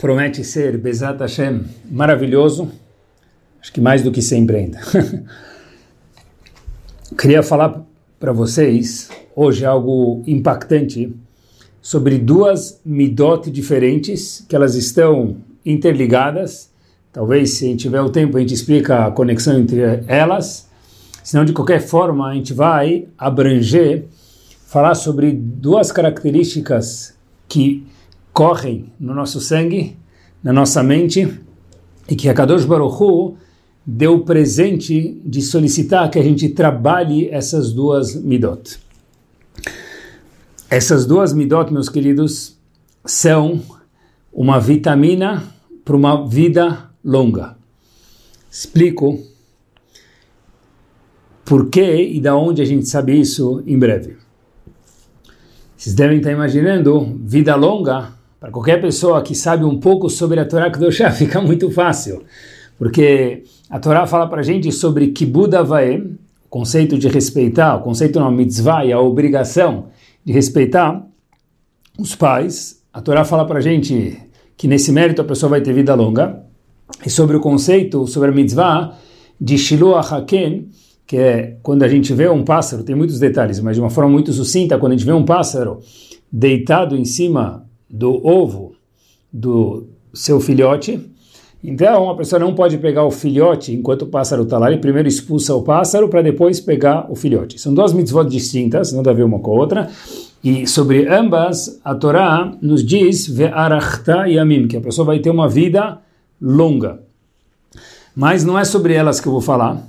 promete ser, Bezat Hashem, maravilhoso. Acho que mais do que sempre ainda. Queria falar para vocês hoje algo impactante sobre duas midot diferentes, que elas estão interligadas. Talvez, se a gente tiver o tempo, a gente explica a conexão entre elas. Senão, de qualquer forma, a gente vai abranger, falar sobre duas características que correm no nosso sangue, na nossa mente, e que a Kadosh Baruch Hu deu o presente de solicitar que a gente trabalhe essas duas midot. Essas duas midot, meus queridos, são uma vitamina para uma vida longa. Explico por que e da onde a gente sabe isso em breve. Vocês devem estar imaginando, vida longa, para qualquer pessoa que sabe um pouco sobre a Torá Kedoshá, fica muito fácil. Porque a Torá fala para a gente sobre Kibud Avaim, o conceito de respeitar, o conceito não, mitzvah e a obrigação de respeitar os pais. A Torá fala para a gente que nesse mérito a pessoa vai ter vida longa. E sobre o conceito, sobre a mitzvah de Shiloh Haken, que é quando a gente vê um pássaro, tem muitos detalhes, mas de uma forma muito sucinta, quando a gente vê um pássaro deitado em cima do ovo do seu filhote. Então, a pessoa não pode pegar o filhote enquanto o pássaro está lá, ele primeiro expulsa o pássaro para depois pegar o filhote. São duas mitzvot distintas, nada a ver uma com a outra. E sobre ambas, a Torá nos diz ve'arachta yamim, que a pessoa vai ter uma vida longa. Mas não é sobre elas que eu vou falar.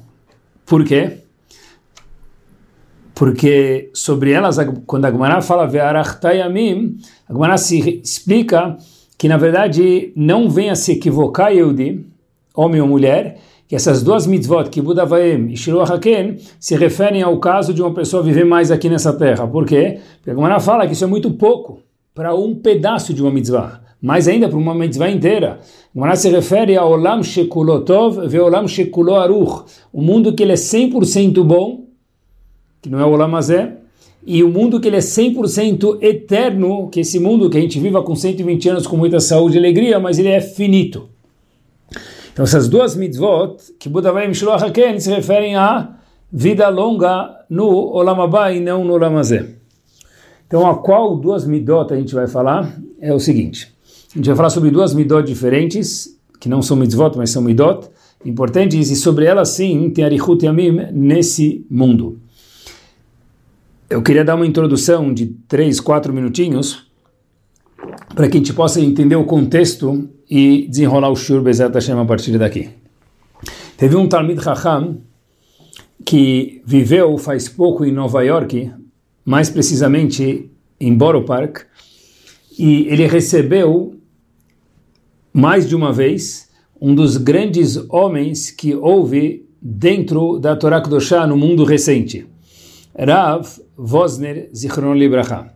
Por quê? Porque sobre elas, quando a Gemara fala Ve'arachtayamim, a Gemara se explica que na verdade não venha se equivocar Yehudi, homem ou mulher, que essas duas mitzvot, Kibud Avaim e Shiloh Haken, se referem ao caso de uma pessoa viver mais aqui nessa terra. Por quê? Porque a Gemara fala que isso é muito pouco para um pedaço de uma mitzvah mais ainda para uma mitzvah inteira. A Gemara se refere ao Olam Shekulotov ve Olam Shekulo Aruch, o mundo que ele é 100% bom que não é o Olamazé, e o mundo que ele é 100% eterno, que esse mundo que a gente viva com 120 anos com muita saúde e alegria, mas ele é finito. Então essas duas mitzvot, que Buda vai Shiloh Haken, se referem a vida longa no Olamabá e não no Olamazé. Então a qual duas midot a gente vai falar é o seguinte. A gente vai falar sobre duas midot diferentes, que não são mitzvot, mas são midot, importantes, e sobre elas sim tem Arihut Yamim nesse mundo. Eu queria dar uma introdução de três, quatro minutinhos para que a gente possa entender o contexto e desenrolar o Shur Bezat Hashem a partir daqui. Teve um Talmid Chacham que viveu faz pouco em Nova York, mais precisamente em Borough Park, e ele recebeu mais de uma vez um dos grandes homens que houve dentro da Torá Kedoshá no mundo recente. Rav Vosner Zichron Libraha.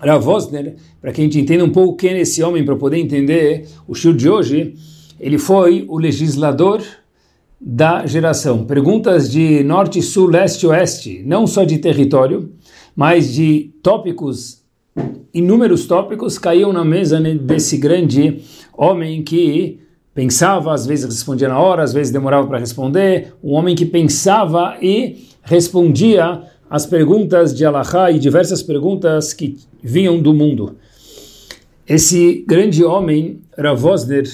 Rav Vosner, para que a gente entenda um pouco quem é esse homem, para poder entender o show de hoje, ele foi o legislador da geração. Perguntas de norte, sul, leste, oeste, não só de território, mas de tópicos, inúmeros tópicos, caíam na mesa desse grande homem que pensava, às vezes respondia na hora, às vezes demorava para responder, um homem que pensava e respondia as perguntas de Allahá e diversas perguntas que vinham do mundo. Esse grande homem, Ravosner,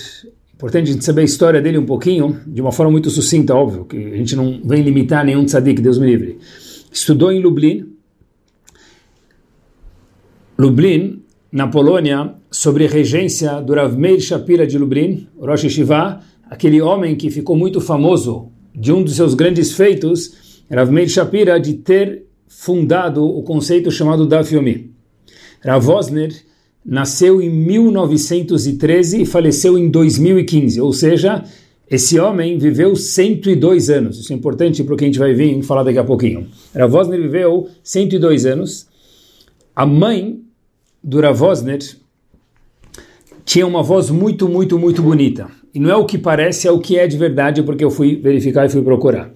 importante a gente saber a história dele um pouquinho, de uma forma muito sucinta, óbvio, que a gente não vem limitar nenhum tzadik, Deus me livre. Estudou em Lublin, Lublin, na Polônia, sobre regência do Rav Meir Shapira de Lublin, Rosh Yeshiva, aquele homem que ficou muito famoso de um dos seus grandes feitos, Rav Meir Shapira de ter fundado o conceito chamado Daf Yomi. Rav Osner nasceu em 1913 e faleceu em 2015, ou seja, esse homem viveu 102 anos. Isso é importante porque a gente vai vir falar daqui a pouquinho. Ravosner viveu 102 anos. A mãe do Ravosner tinha uma voz muito, muito, muito bonita. E não é o que parece, é o que é de verdade, porque eu fui verificar e fui procurar.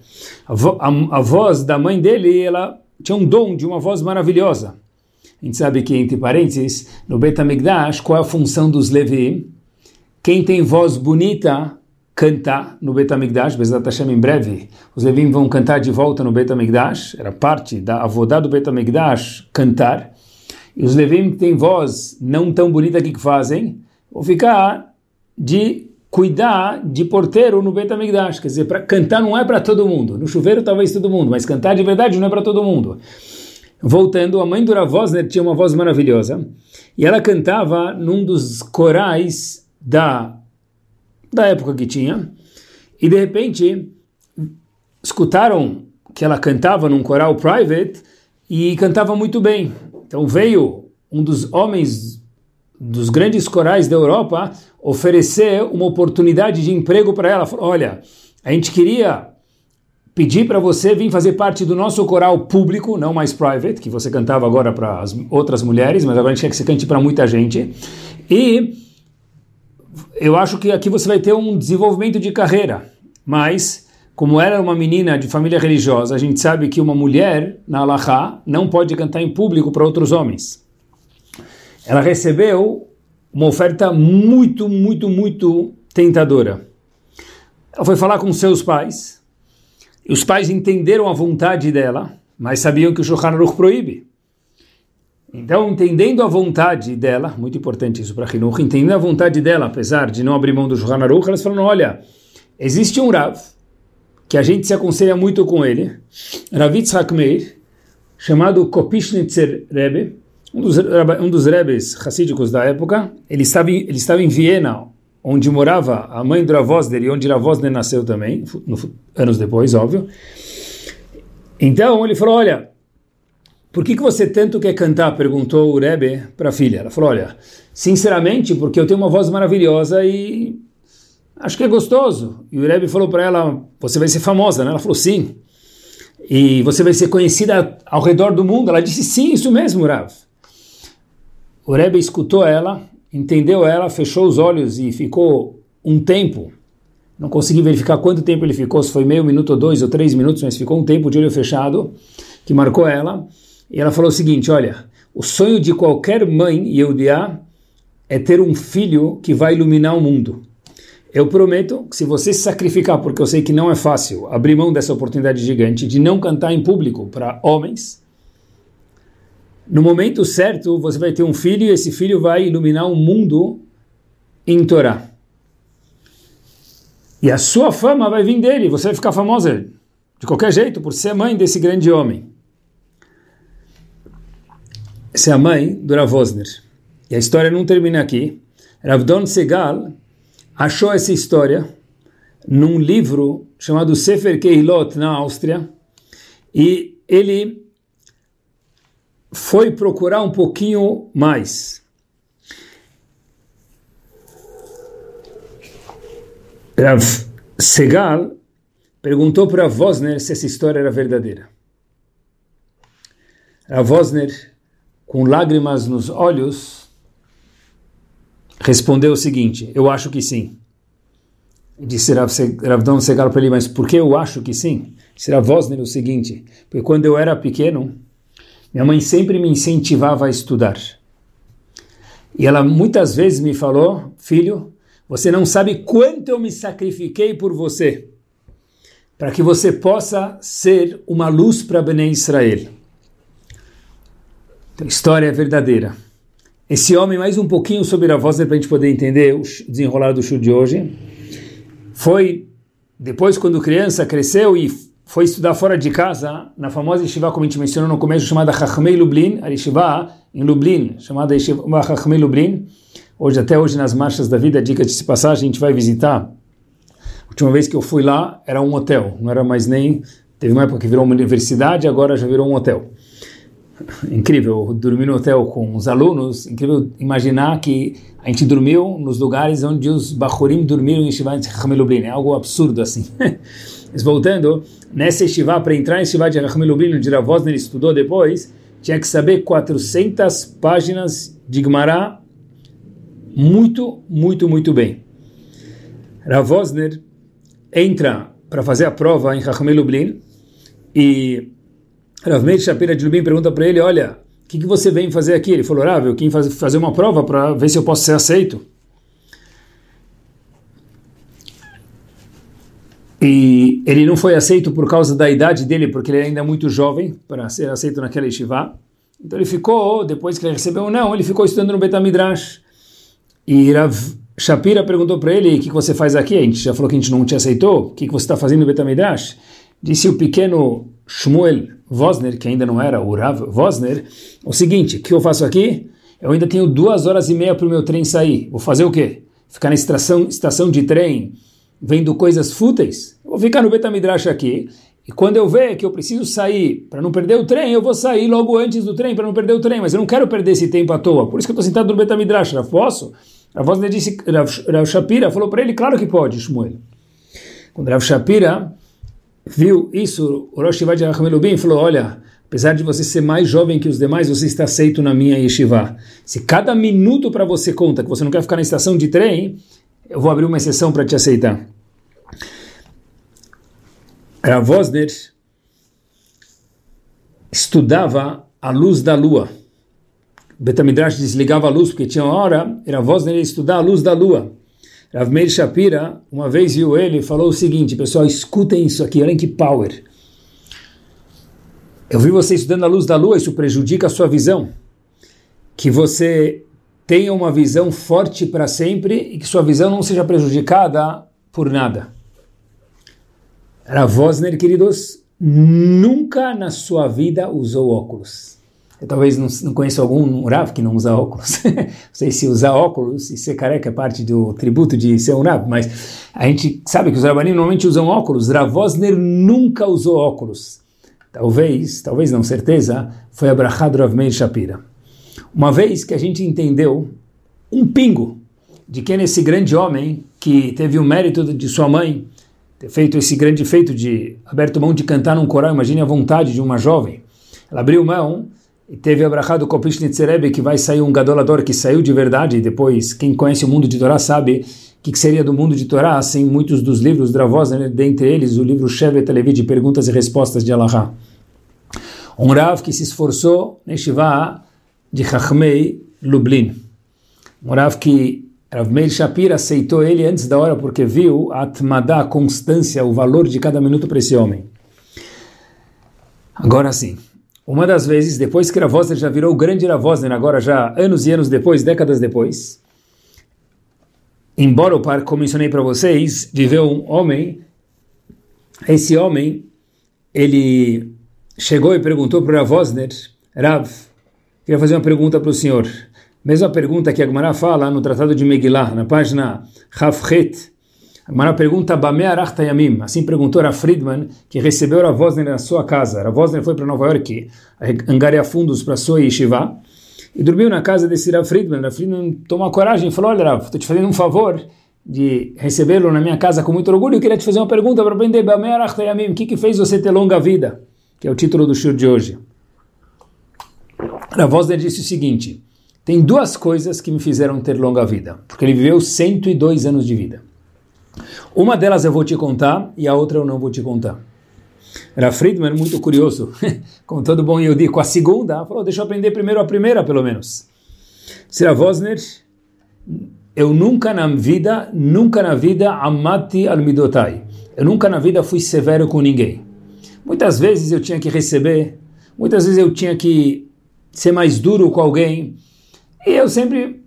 A, vo a, a voz da mãe dele, ela tinha um dom de uma voz maravilhosa. A gente sabe que, entre parênteses, no Betamigdash, qual é a função dos Levi? Quem tem voz bonita, canta no Betamigdash, Bezat Hashem em breve. Os Levim vão cantar de volta no Betamigdash, era parte da avodá do Betamigdash cantar. E os Levim que têm voz não tão bonita que fazem, vão ficar de cuidar de porteiro no Betamigdash. Quer dizer, para cantar não é para todo mundo. No chuveiro talvez todo mundo, mas cantar de verdade não é para todo mundo. Voltando, a mãe do Ravosner tinha uma voz maravilhosa e ela cantava num dos corais da, da época que tinha e de repente escutaram que ela cantava num coral private e cantava muito bem. Então veio um dos homens dos grandes corais da Europa oferecer uma oportunidade de emprego para ela. Falou, olha, a gente queria pedir para você vir fazer parte do nosso coral público, não mais private, que você cantava agora para as outras mulheres, mas agora a gente quer que você cante para muita gente. E eu acho que aqui você vai ter um desenvolvimento de carreira, mas como era uma menina de família religiosa, a gente sabe que uma mulher na Allahá não pode cantar em público para outros homens ela recebeu uma oferta muito, muito, muito tentadora. Ela foi falar com seus pais, e os pais entenderam a vontade dela, mas sabiam que o Shulchan Aruch proíbe. Então, entendendo a vontade dela, muito importante isso para Hinuch, entendendo a vontade dela, apesar de não abrir mão do Shulchan Aruch, elas falaram, olha, existe um Rav, que a gente se aconselha muito com ele, Ravitz Hakmeir, chamado Kopishnitzer Rebbe, um dos, um dos rebes racídicos da época, ele estava, em, ele estava em Viena, onde morava a mãe do Ravosner e onde Ravosner nasceu também, no, anos depois, óbvio. Então ele falou, olha, por que, que você tanto quer cantar? Perguntou o Rebbe para a filha. Ela falou, olha, sinceramente, porque eu tenho uma voz maravilhosa e acho que é gostoso. E o Rebbe falou para ela, você vai ser famosa, né? Ela falou, sim. E você vai ser conhecida ao redor do mundo. Ela disse, sim, isso mesmo, Rav. O Rebbe escutou ela, entendeu ela, fechou os olhos e ficou um tempo. Não consegui verificar quanto tempo ele ficou, se foi meio minuto ou dois ou três minutos, mas ficou um tempo de olho fechado, que marcou ela. E ela falou o seguinte: Olha, o sonho de qualquer mãe Yehudiá é ter um filho que vai iluminar o mundo. Eu prometo que se você se sacrificar, porque eu sei que não é fácil abrir mão dessa oportunidade gigante de não cantar em público para homens, no momento certo, você vai ter um filho e esse filho vai iluminar o mundo em Torá. E a sua fama vai vir dele, você vai ficar famosa de qualquer jeito, por ser mãe desse grande homem. Essa é a mãe do Ravosner. E a história não termina aqui. Ravdon Segal achou essa história num livro chamado Sefer Kehilot, na Áustria, e ele foi procurar um pouquinho mais. Rav Segal perguntou para Vosner se essa história era verdadeira. Rav Vosner, com lágrimas nos olhos, respondeu o seguinte: Eu acho que sim. Disse Ravdon Segal para ele, mas por que eu acho que sim? Disse Rav Vosner o seguinte: Porque quando eu era pequeno, minha mãe sempre me incentivava a estudar. E ela muitas vezes me falou, filho, você não sabe quanto eu me sacrifiquei por você, para que você possa ser uma luz para Bené Israel. Então, a história é verdadeira. Esse homem, mais um pouquinho sobre a voz para a gente poder entender o desenrolar do show de hoje, foi, depois quando criança, cresceu e foi estudar fora de casa, na famosa yeshiva, como a gente mencionou no começo, chamada Chachmei Lublin, a yeshiva em Lublin, chamada yeshiva Chachmei Lublin. Hoje, até hoje, nas marchas da vida, dica de passagem, a gente vai visitar. A última vez que eu fui lá, era um hotel, não era mais nem... Teve uma época que virou uma universidade, agora já virou um hotel. incrível, dormir no hotel com os alunos, incrível imaginar que a gente dormiu nos lugares onde os Bachurim dormiram em Shiva de Lublin, é algo absurdo assim. Mas voltando, nessa Shiva, para entrar em Shiva de Lublin, onde Ravosner estudou depois, tinha que saber 400 páginas de Gemara muito, muito, muito bem. Ravosner entra para fazer a prova em Lublin e Rav Meir Shapira de Lubim pergunta para ele, olha, o que, que, você vem fazer aqui? Ele falou, Rav, eu vim fazer uma prova para ver se eu posso ser aceito. E ele não foi aceito por causa da idade dele, porque ele ainda é muito jovem para ser aceito naquela yeshiva. Então ele ficou, depois que ele recebeu não, ele ficou estudando no Betamidrash. E Rav Shapira perguntou para ele, o que, que, você faz aqui? A gente já falou que a gente não te aceitou. O que, que você está fazendo no Betamidrash? Disse o pequeno Shmuel Vosner, que ainda não era o Rav Vosner, o seguinte, o que eu faço aqui? Eu ainda tenho duas horas e meia para o meu trem sair. Vou fazer o quê? Ficar na estação, estação de trem vendo coisas fúteis? vou ficar no Betamidrash aqui. E quando eu ver que eu preciso sair para não perder o trem, eu vou sair logo antes do trem para não perder o trem. Mas eu não quero perder esse tempo à toa. Por isso que eu estou sentado no Betamidrash. Já posso? A voz dele disse, Rav Shapira falou para ele, claro que pode, Shmuel. Quando Rav Shapira viu isso, o Rosh Shiva de Rahmelubim falou, olha, apesar de você ser mais jovem que os demais, você está aceito na minha yeshiva. Se cada minuto para você conta que você não quer ficar na estação de trem, eu vou abrir uma exceção para te aceitar. Rav Osner estudava a luz da lua. Betamidrash desligava a luz porque tinha hora, era voz dele estudar a luz da lua. Rav Meir Shapira, uma vez viu ele e falou o seguinte, pessoal, escutem isso aqui, olhem que power. Eu vi você estudando a luz da lua, isso prejudica a sua visão. Que você tenha uma visão forte para sempre e que sua visão não seja prejudicada por nada. Rav Vosner, queridos, nunca na sua vida usou óculos. Eu talvez não, não conheça algum Rav que não usa óculos. não sei se usar óculos e ser careca é parte do tributo de ser um Rav, mas a gente sabe que os Rabanim normalmente usam óculos. Ravosner nunca usou óculos. Talvez, talvez não certeza, foi abrahado Rav Meir Shapira. Uma vez que a gente entendeu um pingo de quem é esse grande homem que teve o mérito de sua mãe ter feito esse grande feito de aberto mão de cantar num coral, imagine a vontade de uma jovem. Ela abriu mão e teve a brachá do Kopish Nitzerebe, que vai sair um gadolador que saiu de verdade, e depois, quem conhece o mundo de Torá sabe o que, que, seria do mundo de Torá sem muitos dos livros Dravos, né? dentre eles o livro Shevet Levi de Perguntas e Respostas de Allah. Um Rav que se esforçou Shiva de Chachmei Lublin. Um Rav que Rav Meir Shapir aceitou ele antes da hora porque viu a atmadá, a constância, o valor de cada minuto para esse homem. Agora sim, uma das vezes, depois que Ravosner já virou o grande Ravosner, agora já anos e anos depois, décadas depois, embora o par, como mencionei para vocês, viveu um homem, esse homem, ele chegou e perguntou para Ravosner, Rav, queria fazer uma pergunta para o senhor. Mesma pergunta que a Gemara fala no Tratado de Megillah, na página Havchet, a pergunta, Yamim, assim perguntou a Friedman, que recebeu a Vosner na sua casa. A Vosner foi para Nova York angariar fundos para sua yeshiva e dormiu na casa desse Rav Friedman. Rav Friedman tomou coragem e falou, olha Rav, estou te fazendo um favor de recebê-lo na minha casa com muito orgulho. Eu queria te fazer uma pergunta para aprender, Yamim, o que, que fez você ter longa vida? Que é o título do show de hoje. A Vosner disse o seguinte, tem duas coisas que me fizeram ter longa vida, porque ele viveu 102 anos de vida. Uma delas eu vou te contar e a outra eu não vou te contar. Era Friedman muito curioso, como todo bom Yehudi, com a segunda, falou, deixa eu aprender primeiro a primeira, pelo menos. Sira Vosner, eu nunca na vida, nunca na vida amati almidotai. Eu nunca na vida fui severo com ninguém. Muitas vezes eu tinha que receber, muitas vezes eu tinha que ser mais duro com alguém, e eu sempre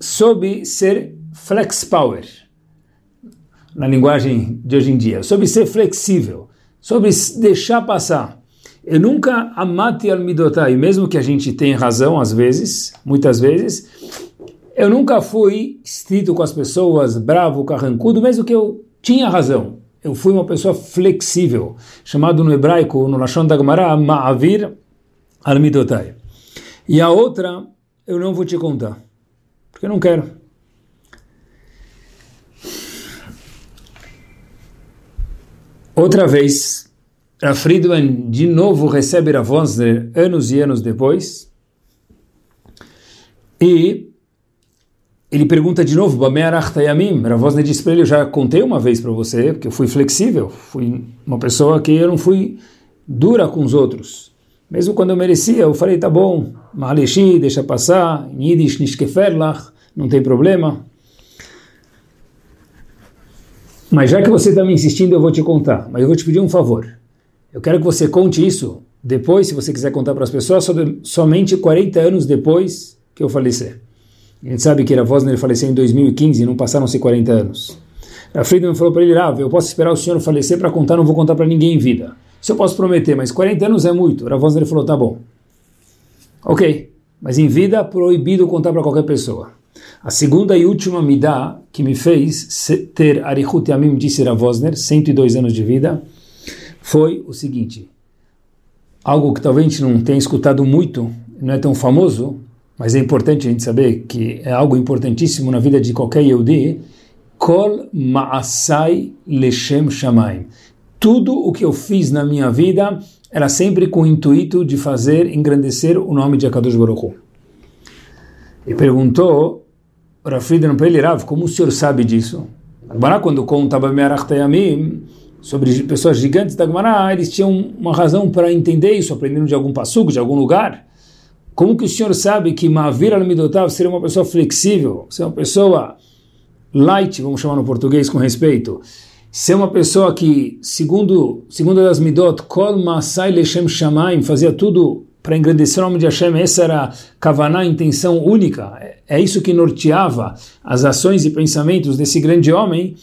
soube ser flex power na linguagem de hoje em dia, sobre ser flexível, sobre deixar passar. Eu nunca amate al midotai, mesmo que a gente tenha razão às vezes, muitas vezes, eu nunca fui estrito com as pessoas, bravo, carrancudo, mesmo que eu tinha razão. Eu fui uma pessoa flexível, chamado no hebraico, no Lashon da Gemara, Ma'avir Almidotai. E a outra, eu não vou te contar, porque eu não quero. Outra vez, a Friedman de novo recebe a Vosner anos e anos depois, e ele pergunta de novo, Bamearachtayamim, Ravosne diz para ele, eu já contei uma vez para você, porque eu fui flexível, fui uma pessoa que eu não fui dura com os outros. Mesmo quando eu merecia, eu falei, tá bom, Maleshi, deixa passar, Yiddish Nishkeferlach, não tem problema. Mas já que você está me insistindo, eu vou te contar. Mas eu vou te pedir um favor. Eu quero que você conte isso depois, se você quiser contar para as pessoas, somente 40 anos depois que eu falecer. A gente sabe que a Vosner faleceu em 2015 e não passaram-se 40 anos. A Friedman falou para ele, Rav, eu posso esperar o senhor falecer para contar, não vou contar para ninguém em vida. Isso eu posso prometer, mas 40 anos é muito. A Ravosner falou, tá bom. Ok, mas em vida proibido contar para qualquer pessoa. A segunda e última midá que me fez ter Arihut Yamim, disse Ravosner, 102 anos de vida, foi o seguinte. Algo que talvez a gente não tenha escutado muito, não é tão famoso, mas é importante a gente saber que é algo importantíssimo na vida de qualquer Yehudi, Kol Ma'asai Leshem Shamaim tudo o que eu fiz na minha vida era sempre com o intuito de fazer engrandecer o nome de Akadosh Baruch Hu. E perguntou Rafridan para ele, Rav, como o senhor sabe disso? Agora, quando conta sobre pessoas gigantes da Gemara, eles tinham uma razão para entender isso, aprendendo de algum passugo, de algum lugar. Como que o senhor sabe que Mavir al-Midotav seria uma pessoa flexível, ser uma pessoa light, vamos chamar no português com respeito, ser uma pessoa que, segundo, segundo as Midot, Kol Masai Leshem Shamaim, fazia tudo para engrandecer o nome de Hashem, essa era a a intenção única, é, é isso que norteava as ações e pensamentos desse grande homem.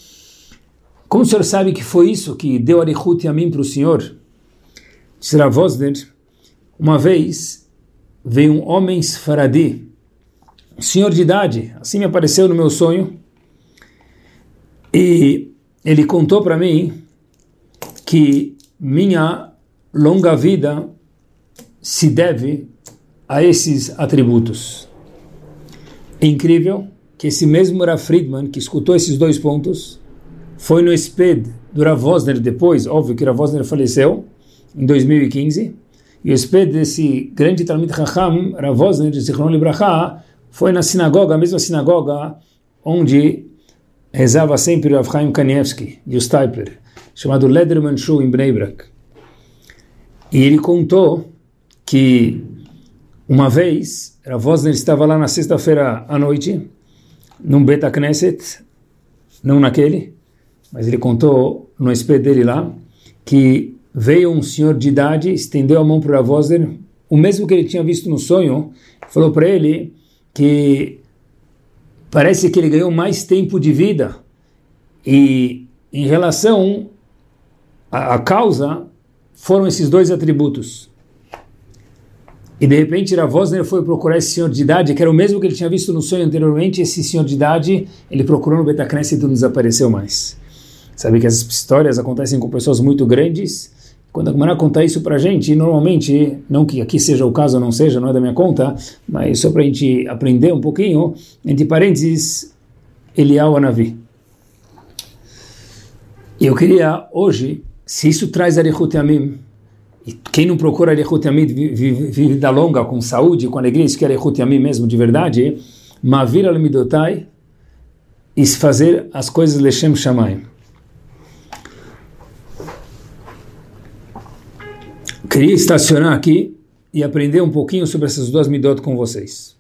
Como o senhor sabe que foi isso que deu Arihut mim para o senhor? Será Vosner, uma vez veio um homem Sfaradi, um senhor de idade, assim me apareceu no meu sonho, e ele contou para mim que minha longa vida se deve a esses atributos. É incrível que esse mesmo Rav Friedman, que escutou esses dois pontos, foi no SPED do Rav Wosner depois, óbvio que Rav Wosner faleceu, em 2015, e o SPED desse grande Talmud Chacham, Rav Wosner, de Zichron Libraha, foi na sinagoga, a mesma sinagoga onde rezava sempre o Avchaim Kanievski e o Stipler, chamado Lederman Show em Bnei Brak. E ele contou que uma vez, a Vosner estava lá na sexta-feira à noite, num Beta Knesset, não naquele, mas ele contou no SP dele lá, que veio um senhor de idade, estendeu a mão para a Vosner, o mesmo que ele tinha visto no sonho, falou para ele que parece que ele ganhou mais tempo de vida. E em relação à, causa, foram esses dois atributos. E de repente Ravosner foi procurar esse senhor de idade, que era o mesmo que ele tinha visto no sonho anteriormente. Esse senhor de idade, ele procurou no Betacnes e não desapareceu mais. Sabe que essas histórias acontecem com pessoas muito grandes quando a Gemara conta isso para a gente, normalmente, não que aqui seja o caso ou não seja, não é da minha conta, mas só para a gente aprender um pouquinho, entre parênteses, Elial Anavi. E eu queria hoje, se isso traz Arihut Yamim, e quem não procura Arihut Yamim vida longa, com saúde, com alegria, isso que é Arihut mesmo, de verdade, Mavir al-Midotai, e fazer as coisas Leshem Shamayim. Queria estacionar aqui e aprender um pouquinho sobre essas duas midot com vocês.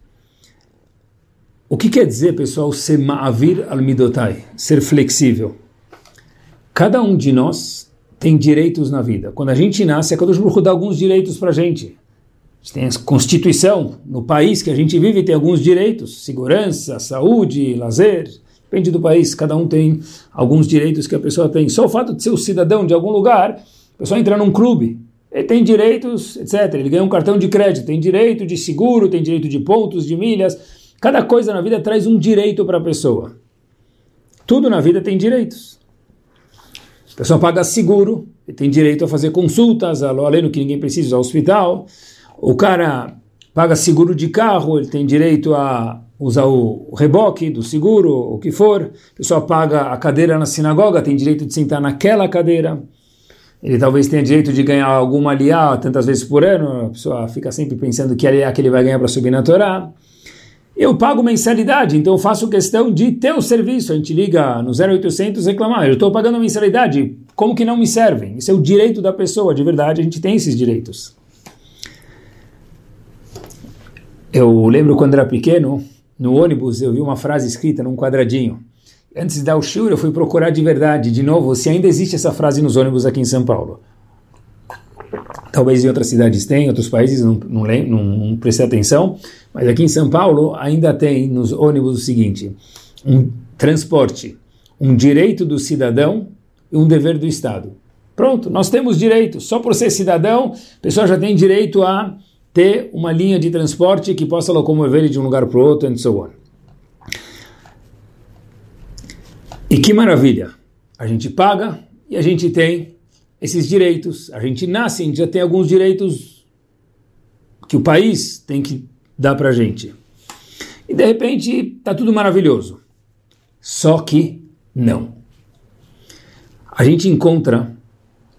O que quer dizer, pessoal, ser ma'avir al-midotai, ser flexível? Cada um de nós tem direitos na vida. Quando a gente nasce, a Kadosh Baruch dá alguns direitos para a gente. A gente tem a Constituição, no país que a gente vive tem alguns direitos, segurança, saúde, lazer, depende do país, cada um tem alguns direitos que a pessoa tem. Só o fato de ser o cidadão de algum lugar, a pessoa entra num clube, ele tem direitos, etc. Ele ganha um cartão de crédito, tem direito de seguro, tem direito de pontos, de milhas. Cada coisa na vida traz um direito para a pessoa. Tudo na vida tem direitos. A pessoa paga seguro, ele tem direito a fazer consultas, além do que ninguém precisa, ao hospital. O cara paga seguro de carro, ele tem direito a usar o reboque do seguro, o que for. A pessoa paga a cadeira na sinagoga, tem direito de sentar naquela cadeira. Ele talvez tenha direito de ganhar alguma aliá tantas vezes por ano. A pessoa fica sempre pensando que aliá que ele vai ganhar para subir na Torá. Eu pago mensalidade, então eu faço questão de ter o serviço. A gente liga no 0800 reclamar. Eu estou pagando mensalidade, como que não me servem? Isso é o direito da pessoa, de verdade, a gente tem esses direitos. Eu lembro quando era pequeno, no ônibus, eu vi uma frase escrita num quadradinho. Antes de dar o shiur, eu fui procurar de verdade, de novo, se ainda existe essa frase nos ônibus aqui em São Paulo. Talvez em outras cidades tem, em outros países não, não, não, não prestei atenção, mas aqui em São Paulo ainda tem nos ônibus o seguinte: um transporte, um direito do cidadão e um dever do Estado. Pronto, nós temos direito. Só por ser cidadão, a pessoa já tem direito a ter uma linha de transporte que possa locomover ele de um lugar para o outro, and so on. E que maravilha! A gente paga e a gente tem esses direitos. A gente nasce, a gente já tem alguns direitos que o país tem que dar para a gente. E de repente está tudo maravilhoso. Só que não. A gente encontra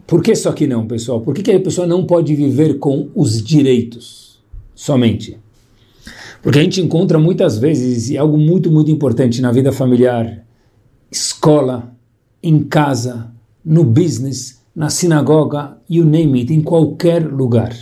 por que só que não, pessoal? Por que, que a pessoa não pode viver com os direitos somente? Porque a gente encontra muitas vezes, e algo muito, muito importante na vida familiar, escola, em casa, no business, na sinagoga, you name it, em qualquer lugar.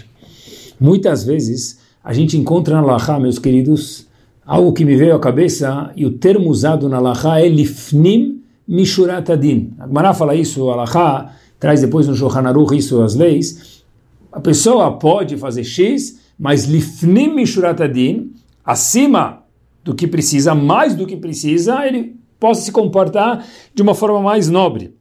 Muitas vezes a gente encontra na Laha, meus queridos, algo que me veio à cabeça, e o termo usado na Laha é lifnim mishurat adin. A Gemara fala isso, a Laha traz depois no Shulchan Aruch isso as leis, a pessoa pode fazer X, mas lifnim mishuratadin, acima do que precisa, mais do que precisa, ele possa se comportar de uma forma mais nobre.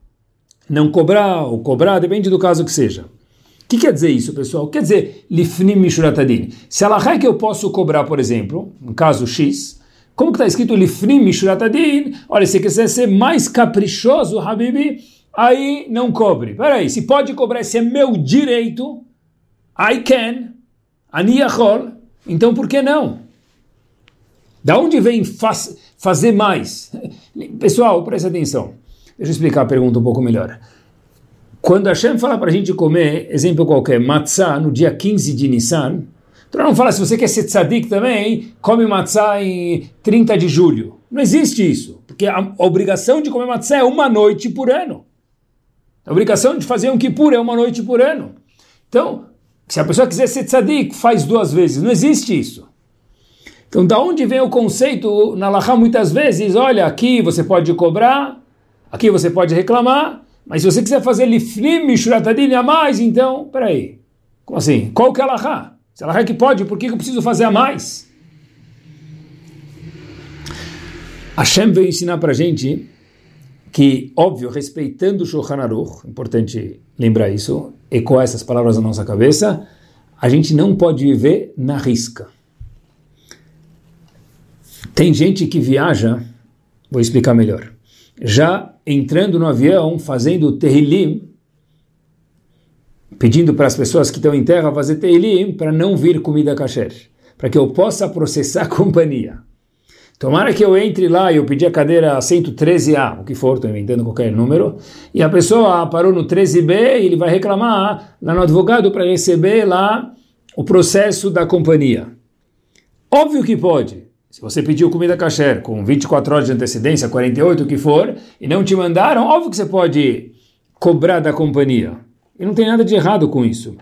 Não cobrar ou cobrar, depende do caso que seja. O que quer dizer isso, pessoal? Quer dizer, lifnim mishuratadin. Se ela é que eu posso cobrar, por exemplo, no caso X, como que está escrito lifnim mishuratadin? Olha, se quiser ser mais caprichoso, Habibi, aí não cobre. Peraí, se pode cobrar, se é meu direito, I can, aniyachol, então por que não? Da onde vem faz, fazer mais? Pessoal, preste atenção. Deixa eu explicar a pergunta um pouco melhor. Quando Hashem fala para a gente comer, exemplo qualquer, matzah no dia 15 de Nissan, então não fala se você quer ser tzadik também, come matzah em 30 de julho. Não existe isso, porque a obrigação de comer matzah é uma noite por ano. A obrigação de fazer um kippur é uma noite por ano. Então, se a pessoa quiser ser tzadik, faz duas vezes. Não existe isso. Então, da onde vem o conceito na Laha muitas vezes? Olha, aqui você pode cobrar, aqui você pode reclamar, mas se você quiser fazer lifnim mishuratadin a mais, então, peraí. Como assim? Qual que é a Laha? Se a Laha é que pode, por que eu preciso fazer a mais? Hashem veio ensinar para gente que, óbvio, respeitando o Shulchan Aruch, importante lembrar isso, ecoar essas palavras na nossa cabeça, a gente não pode viver na risca. Tem gente que viaja, vou explicar melhor, já entrando no avião, fazendo terrilim, pedindo para as pessoas que estão em terra fazer terrilim para não vir comida kasher, para que eu possa processar a companhia. Tomara que eu entre lá e eu pedi a cadeira 113A, o que for, estou inventando qualquer número, e a pessoa parou no 13B e ele vai reclamar lá no advogado para receber lá o processo da companhia. Óbvio que pode. Se você pediu comida kasher com 24 horas de antecedência, 48, o que for, e não te mandaram, óbvio que você pode cobrar da companhia. E não tem nada de errado com isso.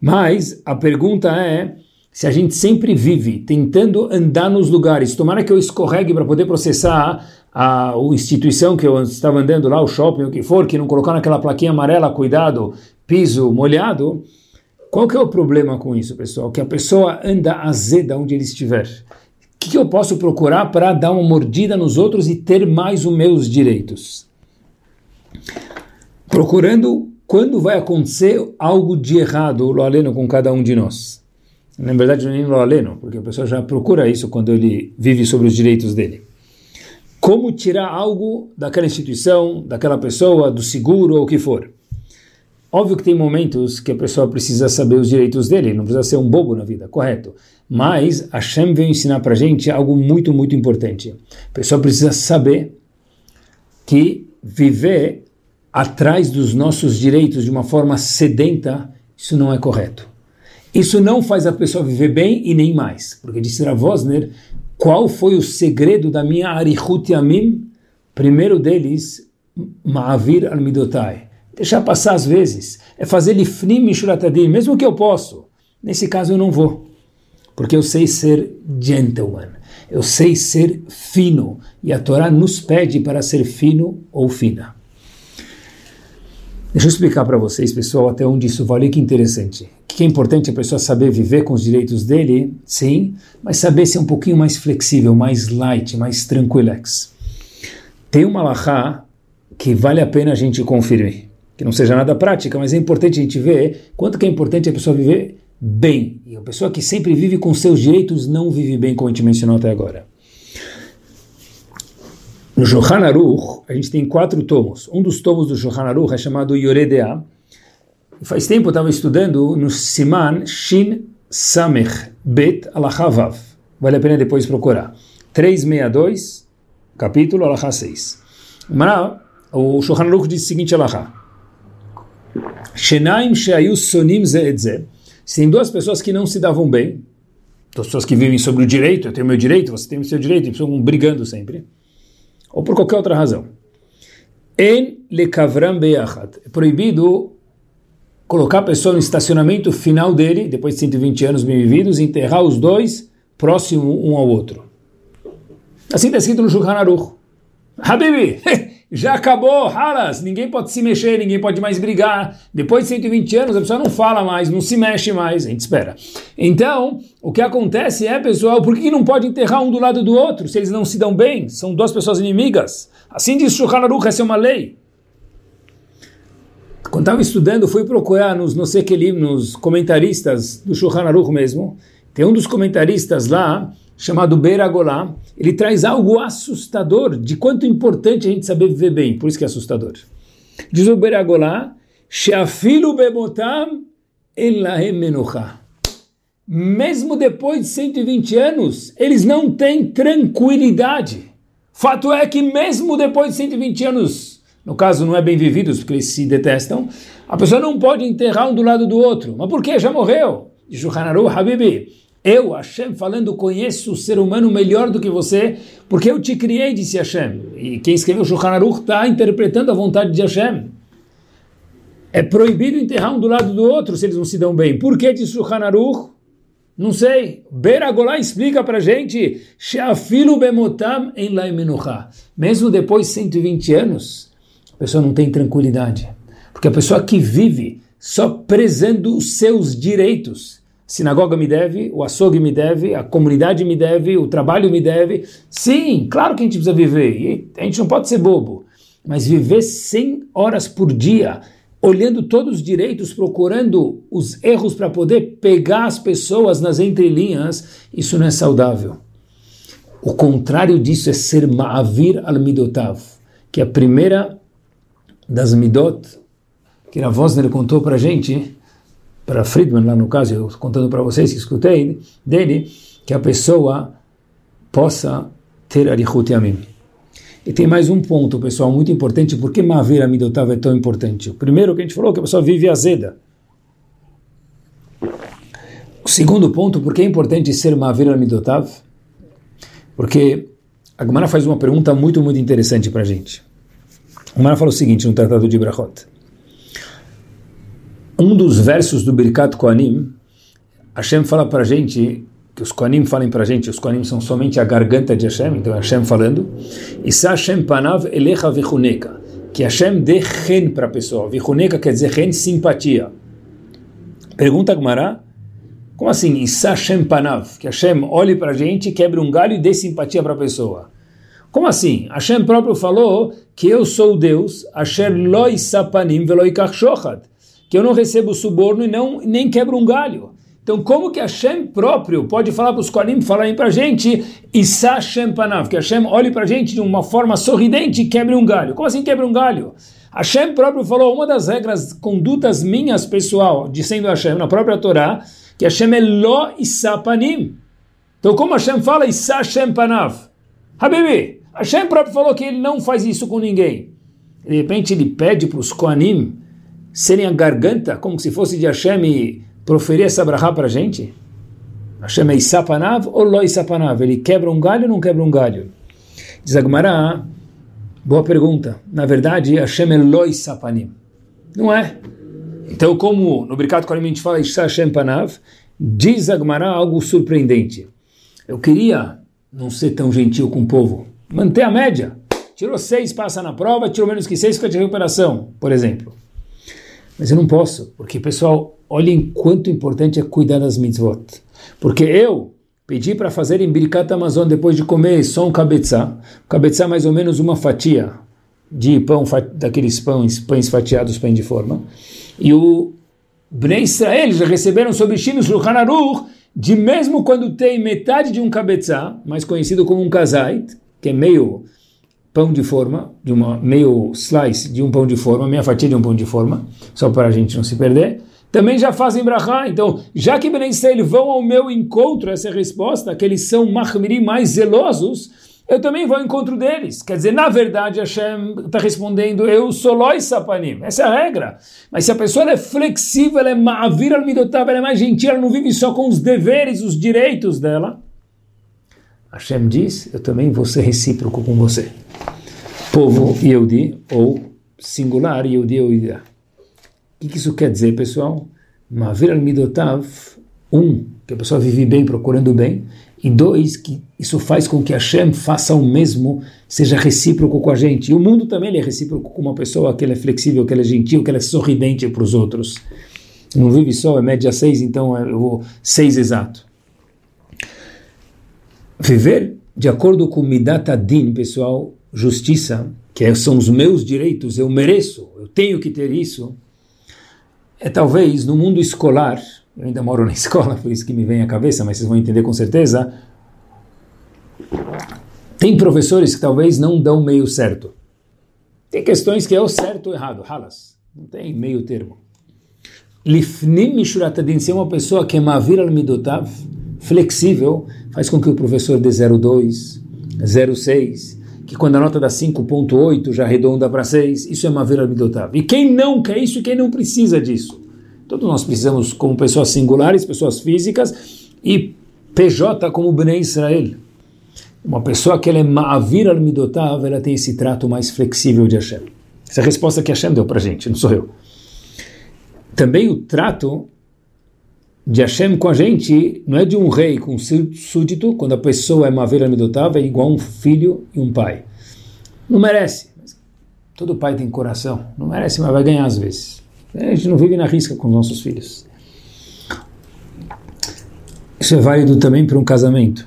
Mas a pergunta é se a gente sempre vive tentando andar nos lugares, tomara que eu escorregue para poder processar a, a, instituição que eu estava andando lá, o shopping, o que for, que não colocar naquela plaquinha amarela, cuidado, piso molhado, qual que é o problema com isso, pessoal? Que a pessoa anda azeda onde ele estiver. O que, que eu posso procurar para dar uma mordida nos outros e ter mais os meus direitos? Procurando quando vai acontecer algo de errado, lo aleno com cada um de nós. Na verdade, não é nem lo aleno, porque a pessoa já procura isso quando ele vive sobre os direitos dele. Como tirar algo daquela instituição, daquela pessoa, do seguro ou o que for. Óbvio que tem momentos que a pessoa precisa saber os direitos dele, não precisa ser um bobo na vida, correto? Mas Hashem veio ensinar para a gente algo muito, muito importante. A pessoa precisa saber que viver atrás dos nossos direitos de uma forma sedenta, isso não é correto. Isso não faz a pessoa viver bem e nem mais. Porque disse Ravosner, qual foi o segredo da minha Arihut Yamim? Primeiro deles, Ma'avir al-Midotai. Deixar passar às vezes. É fazer lifnim mishuratadim, mesmo que eu posso. Nesse caso eu não vou. Porque eu sei ser gentleman. Eu sei ser fino. E a Torá nos pede para ser fino ou fina. Deixa eu explicar para vocês, pessoal, até onde isso vale. Que interessante. Que é importante a pessoa saber viver com os direitos dele, sim, mas saber ser um pouquinho mais flexível, mais light, mais tranquilex. Tem uma lahá que vale a pena a gente conferir, que não seja nada prática, mas é importante a gente ver quanto que é importante a pessoa viver bem. E a pessoa que sempre vive com seus direitos não vive bem, como a gente mencionou até agora. No Shulchan Aruch, a gente tem quatro tomos. Um dos tomos do Shulchan Aruch é chamado Yoredea. Faz tempo eu estava estudando no Siman Shin Samech Bet Alachavav. Vale a pena depois procurar. 362, capítulo Alachá 6. O Shulchan Aruch diz o seguinte Alachá. Shenaim Sheayu Sonim Zeedze. Se tem duas pessoas que não se davam bem, duas pessoas que vivem sobre o direito, eu tenho meu direito, você tem o seu direito, e estão brigando sempre ou por qualquer outra razão. En lekavram beyachat. É proibido colocar a pessoa no estacionamento final dele, depois de 120 anos bem vividos, e enterrar os dois próximo um ao outro. Assim está escrito no Shulchan Aruch. Habibi, já acabou, halas, ninguém pode se mexer, ninguém pode mais brigar. Depois de 120 anos, a pessoa não fala mais, não se mexe mais, a gente espera. Então, o que acontece é, pessoal, por que não pode enterrar um do lado do outro, se eles não se dão bem? São duas pessoas inimigas. Assim diz Shulchan essa é uma lei. Quando estava estudando, fui procurar nos, não sei que nos comentaristas do Shulchan mesmo, tem um dos comentaristas lá, chamado Beragolá, ele traz algo assustador de quanto importante a gente saber viver bem, por isso que é assustador. Diz o Beragolá, Sheafilu bemotam elahem menuchah. Mesmo depois de 120 anos, eles não têm tranquilidade. Fato é que mesmo depois de 120 anos, no caso não é bem vividos porque eles se detestam, a pessoa não pode enterrar um do lado do outro. Mas por quê? Já morreu. Diz o Hanaru Habibi, eu, Hashem, falando, conheço o ser humano melhor do que você, porque eu te criei, disse Hashem. E quem escreveu Shulchan Aruch está interpretando a vontade de Hashem. É proibido enterrar um do lado do outro se eles não se dão bem. Por que disse Shulchan Aruch? Não sei. Beragolá explica para gente. Em. Mesmo depois de 120 anos, a pessoa não tem tranquilidade. Porque a pessoa que vive só prezando os seus direitos sinagoga me deve, o açougue me deve, a comunidade me deve, o trabalho me deve. Sim, claro que a gente precisa viver, e a gente não pode ser bobo, mas viver 100 horas por dia, olhando todos os direitos, procurando os erros para poder pegar as pessoas nas entrelinhas, isso não é saudável. O contrário disso é ser ma'avir al-midotav, que é a primeira das midot, que a Vosner contou para a gente, para Friedman, lá no caso, eu contando para vocês que escutei dele, que a pessoa possa ter Arihut Yamim. E tem mais um ponto, pessoal, muito importante, por que Mavir Amidotav é tão importante? O primeiro que a gente falou, que a pessoa vive azeda. O segundo ponto, por que é importante ser Mavir Amidotav? Porque a Gemara faz uma pergunta muito, muito interessante para a gente. A Gemara fala o seguinte no Tratado de Brachot um dos versos do Birkat Koanim, Hashem fala para a gente, que os Koanim falem para a gente, os Koanim são somente a garganta de Hashem, então Hashem falando, Isa Hashem panav elecha vichuneka, que Hashem dê ren para a pessoa, vichuneka quer dizer ren, simpatia. Pergunta Gmará, como assim, Isa Hashem panav, que Hashem olhe para a gente, quebre um galho e dê simpatia para a pessoa. Como assim? Hashem próprio falou que eu sou Deus, Asher lo isapanim velo ikach que eu não recebo suborno e não nem quebro um galho. Então, como que Hashem próprio pode falar para os Kohanim, falarem para a gente, Issa Hashem Panav, que Hashem olhe para a gente de uma forma sorridente e quebre um galho? Como assim quebra um galho? Hashem próprio falou, uma das regras, condutas minhas pessoal, dizendo Hashem na própria Torá, que Hashem é lo isapanim. Então como Hashem fala, Issa Hashem panav. Habibi, Hashem próprio falou que ele não faz isso com ninguém. De repente ele pede para os Koanim serem a garganta, como se fosse de Hashem e proferir essa brahá para a gente. Hashem é Isapanav ou Lo Isapanav? Ele quebra um galho ou não quebra um galho? Diz Agmará, boa pergunta. Na verdade, Hashem é Lo Isapanim. Não é. Então, como no Bricato Korim a gente fala Isha Panav, diz Agmará algo surpreendente. Eu queria não ser tão gentil com o povo, manter a média. Tirou seis, passa na prova, tirou menos que seis, fica de recuperação, por exemplo. Mas eu não posso, porque, pessoal, olhem quanto importante é cuidar das mitzvot. Porque eu pedi para fazer em Birkat Amazon depois de comer só um cabeçá, cabeçá mais ou menos uma fatia de pão, daqueles pães, pães fatiados, pães de forma, e o Bnei Israel já receberam sobre Shimus Shulchan Aruch, de mesmo quando tem metade de um cabeçá, mais conhecido como um kazait, que é meio pão de forma, de uma meio slice de um pão de forma, meia fatia de um pão de forma, só para a gente não se perder, também já fazem brachá. Então, já que Ben Israel vão ao meu encontro, essa é a resposta, que eles são mahmiri mais zelosos, eu também vou ao encontro deles. Quer dizer, na verdade, Hashem está respondendo, eu sou lois sapanim. Essa é a regra. Mas se a pessoa é flexível, ela é ma'avir al ela é mais gentil, ela não vive só com os deveres, os direitos dela, Hashem diz, eu também vou ser recíproco com você. Povo Yehudi, ou singular Yehudi ou Ida. O que isso quer dizer, pessoal? Mavir al-Midotav, um, que a pessoa vive bem procurando bem, e dois, que isso faz com que Hashem faça o mesmo, seja recíproco com a gente. E o mundo também é recíproco com uma pessoa que ela é flexível, que ela é gentil, que ela é sorridente para os outros. Não vive só, é média seis, então eu vou seis exato. Viver de acordo com Midat Adin, pessoal, justiça, que são os meus direitos, eu mereço, eu tenho que ter isso, é talvez no mundo escolar, eu ainda moro na escola, por isso que me vem à cabeça, mas vocês vão entender com certeza, tem professores que talvez não dão meio certo. Tem questões que é o certo ou errado, halas, não tem meio termo. Lifnim Mishuratadin, ser uma pessoa que é Mavir al-Midotav, flexível, faz com que o professor dê 0,2, 0,6, que quando a nota dá 5,8 já arredonda para 6, isso é uma vera. E quem não quer isso e quem não precisa disso? Todos nós precisamos, como pessoas singulares, pessoas físicas, e PJ como Bnei Israel. Uma pessoa que ela é ma'avir al-midotav, ela tem esse trato mais flexível de Hashem. Essa é a resposta que Hashem deu para gente, não sou eu. Também o trato de Hashem com a gente não é de um rei com um súdito, quando a pessoa é Maveira Midotav, é igual um filho e um pai. Não merece. Todo pai tem coração. Não merece, mas vai ganhar às vezes. A gente não vive na risca com nossos filhos. Isso é válido também para um casamento.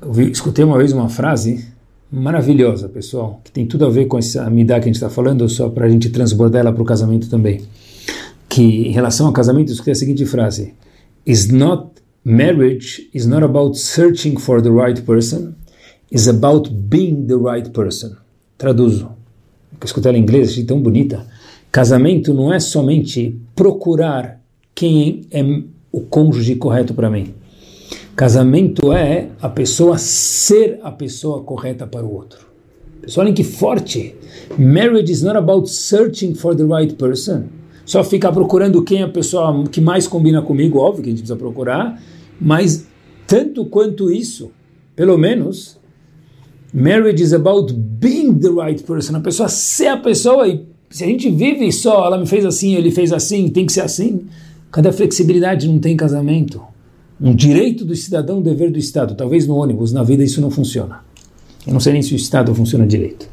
Eu vi, escutei uma vez uma frase maravilhosa, pessoal, que tem tudo a ver com essa amidade que a gente está falando, só para a gente transbordar ela para o casamento também que em relação ao casamento escutei a seguinte frase: Is not marriage is not about searching for the right person, is about being the right person. Traduzo. Escutei ela em inglês, achei tão bonita. Casamento não é somente procurar quem é o cônjuge correto para mim. Casamento é a pessoa ser a pessoa correta para o outro. Pessoal, olhem que forte. Marriage is not about searching for the right person só ficar procurando quem é a pessoa que mais combina comigo, óbvio que a gente precisa procurar, mas tanto quanto isso, pelo menos, marriage is about being the right person, a pessoa ser a pessoa e se a gente vive só, ela me fez assim, ele fez assim, tem que ser assim, cadê a flexibilidade? Não tem casamento. Um direito do cidadão, um dever do Estado. Talvez no ônibus, na vida, isso não funciona. Eu não sei nem se o Estado funciona direito.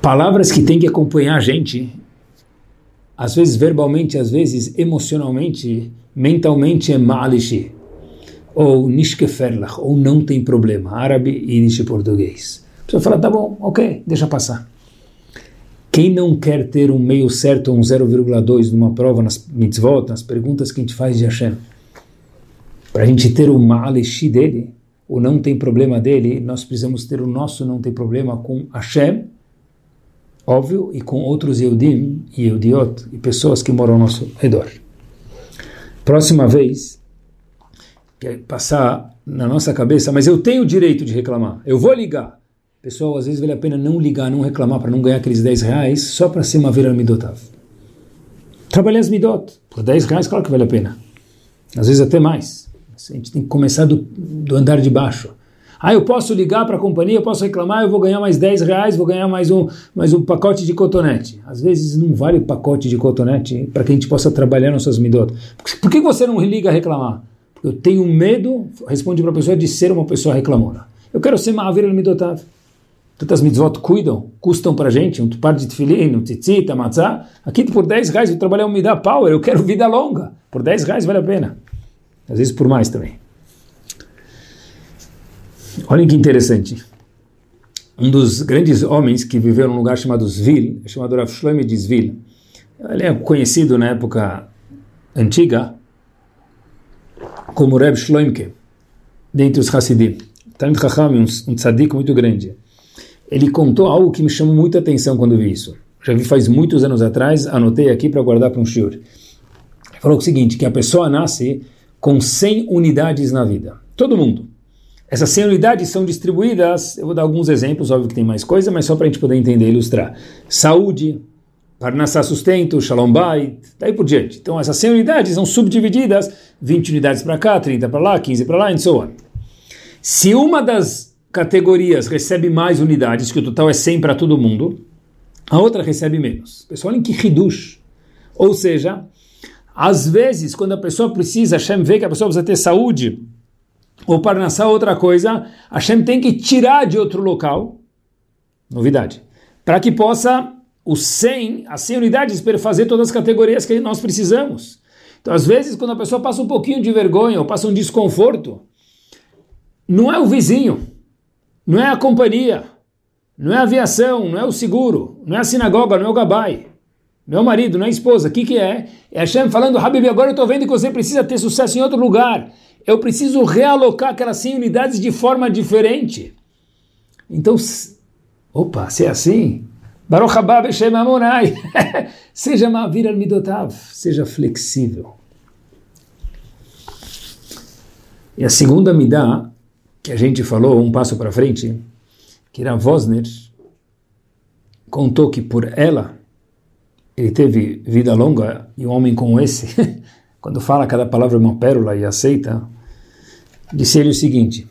Palavras que tem que acompanhar a gente às vezes verbalmente, às vezes emocionalmente, mentalmente é malishi, ou nishkeferlach, ou não tem problema, árabe e nish português. A pessoa fala, tá bom, ok, deixa passar. Quem não quer ter um meio certo um 0,2 numa prova, nas mitzvot, nas perguntas que a gente faz de Hashem, para a gente ter o malishi dele, o não tem problema dele, nós precisamos ter o nosso não tem problema com Hashem óbvio, e com outros Yehudim e Yehudiot e pessoas que moram ao nosso redor. Próxima vez, que é passar na nossa cabeça, mas eu tenho o direito de reclamar, eu vou ligar. Pessoal, às vezes vale a pena não ligar, não reclamar para não ganhar aqueles 10 reais só para ser uma vera midotav. Trabalhar as midot, por 10 reais, claro que vale a pena. Às vezes até mais. A gente tem que começar do, do andar de baixo. Ah, eu posso ligar para a companhia, eu posso reclamar, eu vou ganhar mais 10 reais, vou ganhar mais um, mais um pacote de cotonete. Às vezes não vale o pacote de cotonete para que a gente possa trabalhar nossas midot. Por que você não liga a reclamar? Porque eu tenho medo, responde para a pessoa, de ser uma pessoa reclamona. Eu quero ser ma'avir midotav. Tantas mitzvot cuidam, custam para gente, um par de tefilim, um tzitzit, matzah. Aqui por 10 reais eu trabalhar um midá power, eu quero vida longa. Por 10 reais vale a pena. Às vezes por mais também. Olhem que interessante. Um dos grandes homens que viveu num lugar chamado Zvil, chamado Rav Shlomo de Zvil, ele é conhecido na época antiga como Reb Shloimke, dentre os Hassidim. Talmud Chacham, um, um tzadik muito grande. Ele contou algo que me chamou muita atenção quando vi isso. Já vi faz muitos anos atrás, anotei aqui para guardar para um shiur. Ele falou o seguinte, que a pessoa nasce com 100 unidades na vida. Todo mundo. Essas 100 unidades são distribuídas, eu vou dar alguns exemplos, óbvio que tem mais coisa, mas só para a gente poder entender e ilustrar. Saúde, Parnassá sustento, Shalom Bait, daí por diante. Então essas 100 unidades são subdivididas, 20 unidades para cá, 30 para lá, 15 para lá, e so on. Se uma das categorias recebe mais unidades, que o total é 100 para todo mundo, a outra recebe menos. Pessoal, olhem que hidush. Ou seja, às vezes, quando a pessoa precisa, Hashem vê que a pessoa precisa ter saúde, ou para nascer outra coisa, Hashem tem que tirar de outro local, novidade, para que possa os 100, as 100 unidades fazer todas as categorias que nós precisamos. Então, às vezes, quando a pessoa passa um pouquinho de vergonha ou passa um desconforto, não é o vizinho, não é a companhia, não é a aviação, não é o seguro, não é a sinagoga, não é o gabai, não é o marido, não é a esposa. O que, que é? É Hashem falando, Habib, agora eu estou vendo que você precisa ter sucesso em outro lugar eu preciso realocar aquelas 100 unidades de forma diferente. Então, opa, se é assim, Baruch haba b'shem Amonai, seja ma'avir al midotav, seja flexível. E a segunda midá, que a gente falou um passo para frente, que era Vosner, contou que por ela, ele teve vida longa, e um homem como esse, quando fala cada palavra é uma pérola e aceita, disse ele o seguinte,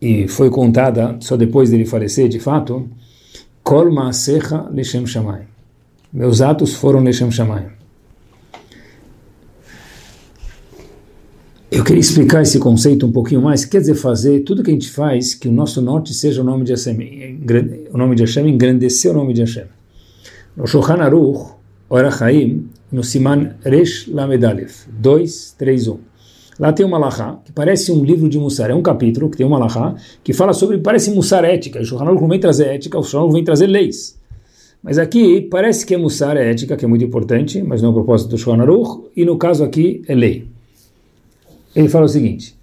e foi contada só depois dele falecer, de fato, Kol Maasecha Leshem Shamayim. Meus atos foram Leshem Shamayim. Eu queria explicar esse conceito um pouquinho mais. Quer dizer, fazer tudo que a gente faz, que o nosso norte seja o nome de Hashem, o nome de Hashem, engrandecer o nome de Hashem. No Shulchan Aruch, Ora Chaim, no Siman Resh Lamedalef, 2, 3, 1. Lá tem uma Lahá, que parece um livro de Mussar, é um capítulo que tem uma Lahá, que fala sobre, parece Mussar ética, o Shulchan vem trazer ética, o Shulchan vem trazer leis. Mas aqui parece que é Mussar é ética, que é muito importante, mas não é o propósito do Shulchan e no caso aqui é lei. Ele fala o seguinte,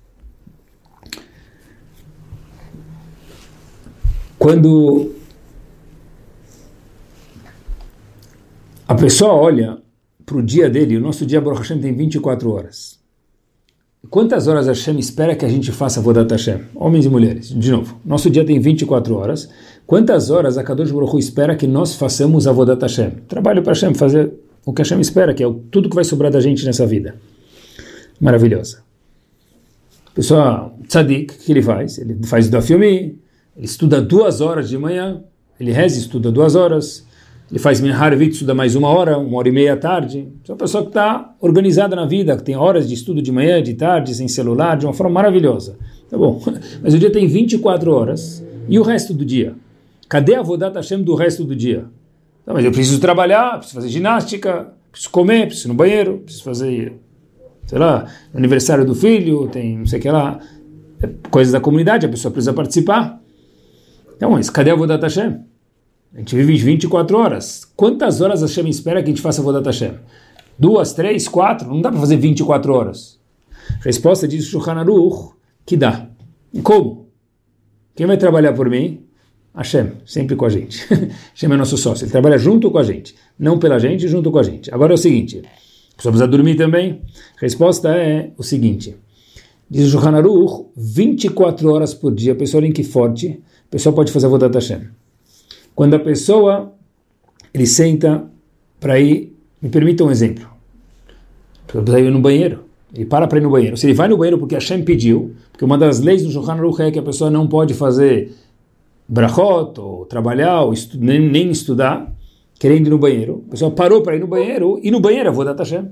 quando a pessoa olha para o dia dele, o nosso dia Baruch Hashem tem 24 horas. Quantas horas Hashem espera que a gente faça Vodat Hashem? Homens e mulheres. De novo, nosso dia tem 24 horas. Quantas horas a Kadosh Baruch espera que nós façamos a Vodat Hashem? Trabalho para Hashem, fazer o que Hashem espera, que é tudo que vai sobrar da gente nessa vida. Maravilhosa. Pessoal, tzadik, o que ele faz? Ele faz o da filme, ele estuda duas horas de manhã, ele reza e estuda duas horas, ele faz Minharvit, estuda mais uma hora, uma hora e meia à tarde. É uma pessoa que está organizada na vida, que tem horas de estudo de manhã, de tarde, sem celular, de uma forma maravilhosa. Tá bom, mas o dia tem 24 horas. E o resto do dia? Cadê a Vodat Hashem do resto do dia? Tá, mas eu preciso trabalhar, preciso fazer ginástica, preciso comer, preciso ir no banheiro, preciso fazer, sei lá, aniversário do filho, tem não sei o que lá, é coisas da comunidade, a pessoa precisa participar. Então, mas cadê a Vodat Hashem? A gente vive 24 horas. Quantas horas a Hashem espera que a gente faça Vodat Hashem? Duas, três, quatro? Não dá para fazer 24 horas. Resposta diz Shulchan Aruch que dá. Como? Quem vai trabalhar por mim? Hashem, sempre com a gente. Hashem é nosso sócio, ele trabalha junto com a gente, não pela gente, junto com a gente. Agora é o seguinte, a pessoa precisa dormir também? A resposta é o seguinte, diz o Shulchan Aruch, 24 horas por dia, a pessoa que forte, a pessoa pode fazer a da Hashem. Quando a pessoa, ele senta para ir, me permita um exemplo, para ir no banheiro, ele para para ir no banheiro. Se ele vai no banheiro porque Hashem pediu, porque uma das leis do Shulchan Aruch é que a pessoa não pode fazer brachot, ou trabalhar, ou estu nem, nem, estudar, querendo ir no banheiro. A pessoa parou para ir no banheiro, e no banheiro é Vodat Hashem.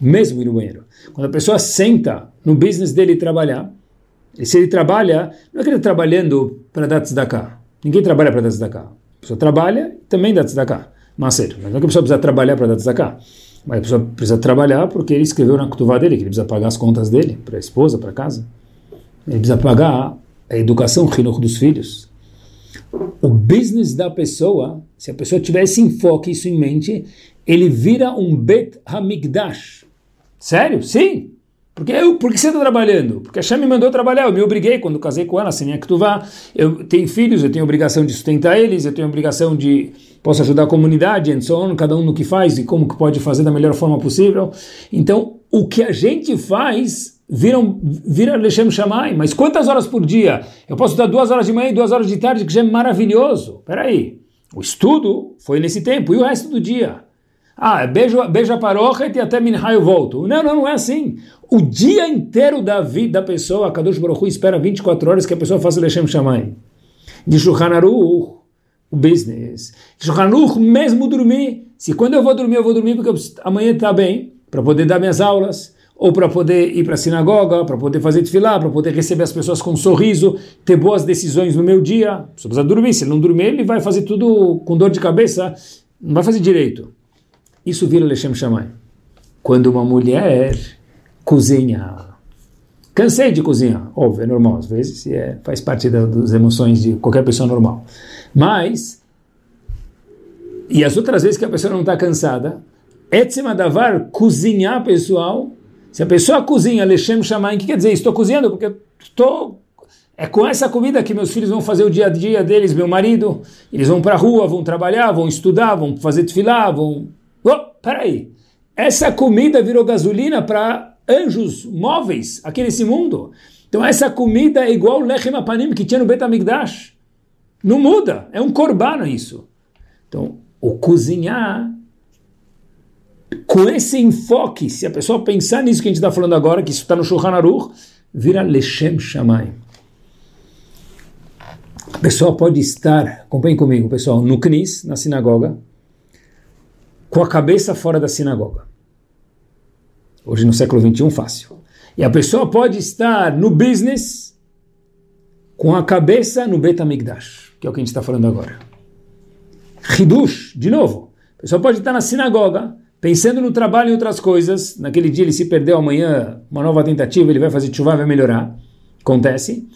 Mesmo ir no banheiro. Quando a pessoa senta no business dele trabalhar, e se ele trabalha, não é que ele está trabalhando para dar tzedakah. Ninguém trabalha para dar tzedakah. A pessoa trabalha e também dá tzedakah. Mas não é que a pessoa precisa trabalhar para dar tzedakah. Mas a pessoa precisa trabalhar porque ele escreveu na kutuvá dele que ele precisa pagar as contas dele, para a esposa, para casa. Ele precisa pagar a educação, o dos filhos o business da pessoa, se a pessoa tiver esse enfoque, isso em mente, ele vira um Bet Hamikdash. Sério? Sim. Porque eu, por que você está trabalhando? Porque a Shem me mandou trabalhar, eu me obriguei quando casei com ela, sem vá. Eu tenho filhos, eu tenho obrigação de sustentar eles, eu tenho obrigação de posso ajudar a comunidade, and so on, cada um no que faz e como que pode fazer da melhor forma possível. Então, o que a gente faz viram, vira Lechem Shammai, mas quantas horas por dia? Eu posso dar duas horas de manhã e duas horas de tarde, que já é maravilhoso. Peraí, o estudo foi nesse tempo, e o resto do dia? Ah, beijo, beijo a paróquia e até Minha eu volto. Não, não, não é assim. O dia inteiro da vida da pessoa, a Kadosh Baruch Hu espera 24 horas que a pessoa faça Lechem Shammai. De Shulchan o business. Shulchan mesmo dormir. Se quando eu vou dormir, eu vou dormir porque amanhã está bem, para poder dar minhas aulas ou para poder ir para a sinagoga, para poder fazer tefilá, para poder receber as pessoas com um sorriso, ter boas decisões no meu dia. Pessoa precisa dormir, se ele não dormir, ele vai fazer tudo com dor de cabeça, não vai fazer direito. Isso vira Lechem Shammai. Quando uma mulher cozinha, cansei de cozinhar, óbvio, é normal, às vezes é, faz parte da, das emoções de qualquer pessoa normal. Mas, e as outras vezes que a pessoa não está cansada, Etzema davar, cozinhar pessoal. Se a pessoa cozinha, Lechem Shamayim, o que quer dizer? Estou cozinhando porque estou. É com essa comida que meus filhos vão fazer o dia a dia deles, meu marido. Eles vão para a rua, vão trabalhar, vão estudar, vão fazer tefilá, vão. Oh, peraí. Essa comida virou gasolina para anjos móveis aqui nesse mundo. Então essa comida é igual o Lechem Apanim que tinha no Betamigdash. Não muda, é um corbano isso. Então, o cozinhar com esse enfoque, se a pessoa pensar nisso que a gente está falando agora, que isso está no Shulchan Aruch, vira Leshem Shamayim. A pessoa pode estar, acompanhe comigo, pessoal, no Knis, na sinagoga, com a cabeça fora da sinagoga. Hoje no século XXI, fácil. E a pessoa pode estar no business com a cabeça no Bet HaMikdash, que é o que a gente está falando agora. Hidush, de novo. A pessoa pode estar na sinagoga, pensando no trabalho e outras coisas, naquele dia ele se perdeu, amanhã uma nova tentativa, ele vai fazer chuva, vai melhorar. Acontece.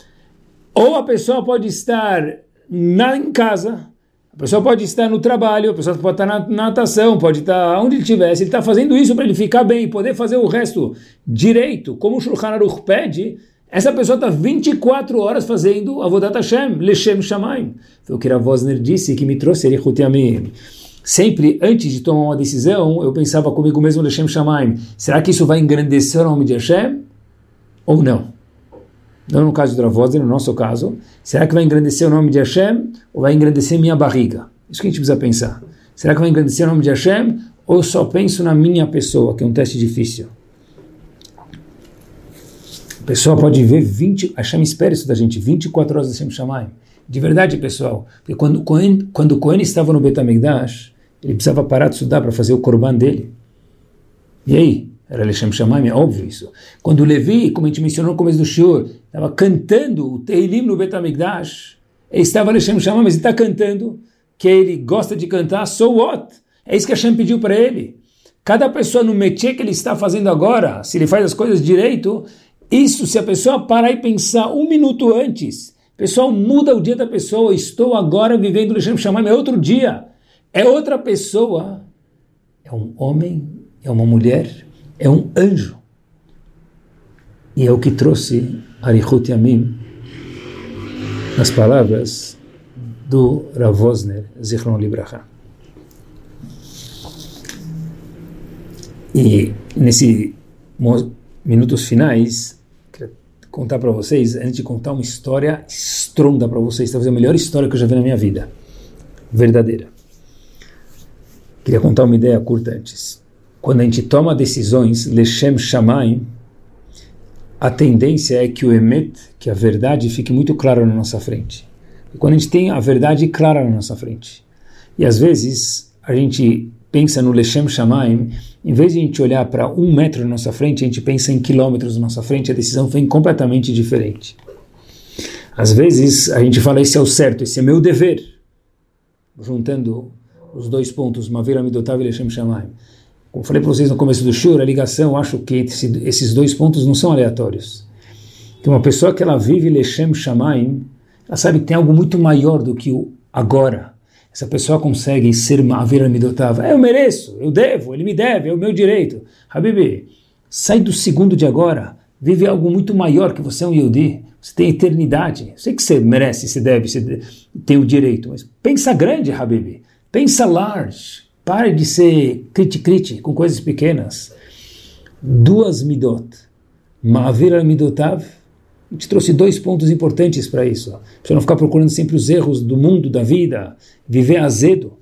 Ou a pessoa pode estar na, em casa, a pessoa pode estar no trabalho, a pessoa pode estar na, na natação, pode estar onde ele estiver. Se ele está fazendo isso para ele ficar bem, poder fazer o resto direito, como o Shulchan Aruch pede, essa pessoa está 24 horas fazendo Avodat Hashem, Leshem Shamayim. Foi o que Ravosner disse, que me trouxe Erichut Yamim sempre antes de tomar uma decisão, eu pensava comigo mesmo, Hashem Shamaim, será que isso vai engrandecer o nome de Hashem? Ou não? Não no caso do Ravoz, no nosso caso. Será que vai engrandecer o nome de Hashem ou vai engrandecer minha barriga? Isso que a gente precisa pensar. Será que vai engrandecer o nome de Hashem ou eu só penso na minha pessoa, que é um teste difícil? A pessoa pode ver 20, Hashem espera isso da gente, 24 horas de Hashem Shamaim. De verdade, pessoal, porque quando, quando, quando o Cohen estava no Betamigdash, ele precisava parar de estudar para fazer o korban dele. E aí? Era Lechem Shamayim, é óbvio isso. Quando Levi, como a gente mencionou no começo do Shiur, estava cantando o Teilim no Betamigdash, ele estava Lechem Shamayim, mas ele está cantando, que ele gosta de cantar, so what? É isso que Hashem pediu para ele. Cada pessoa no métier que ele está fazendo agora, se ele faz as coisas direito, isso, se a pessoa parar e pensar um minuto antes, pessoal, muda o dia da pessoa, estou agora vivendo Lechem Shamayim, é outro dia. É outra pessoa. É um homem, é uma mulher, é um anjo. E é o que trouxe Arihut Yamim nas palavras do Ravosner Zichron Libraha. E nesses minutos finais, quero contar para vocês, antes de contar uma história estronda para vocês, talvez a melhor história que eu já vi na minha vida, verdadeira. Queria contar uma ideia curta antes. Quando a gente toma decisões, Leshem Shamaim, a tendência é que o Emet, que a verdade, fique muito clara na nossa frente. E quando a gente tem a verdade clara na nossa frente. E às vezes a gente pensa no Leshem Shamaim, em vez de a gente olhar para um metro na nossa frente, a gente pensa em quilômetros na nossa frente, a decisão vem completamente diferente. Às vezes a gente fala, esse é o certo, esse é meu dever. Juntando os dois pontos, Mavira Midotav e Leshem Shamaim. Como falei para vocês no começo do show, a ligação, acho que esses dois pontos não são aleatórios. Que uma pessoa que ela vive Leshem Shamaim, ela sabe que tem algo muito maior do que o agora. Essa pessoa consegue ser Ma'avira Midotava. Eu mereço, eu devo, ele me deve, é o meu direito. Habibi, sai do segundo de agora. Vive algo muito maior que você é um Yodi. Você tem eternidade. Sei que você merece, você deve, você tem o direito. Mas pensa grande, Habibi. Pensa large. Pare de ser criti-criti com coisas pequenas. Duas midot. Ma'avira Midotav a gente trouxe dois pontos importantes para isso. Para não ficar procurando sempre os erros do mundo, da vida, viver azedo.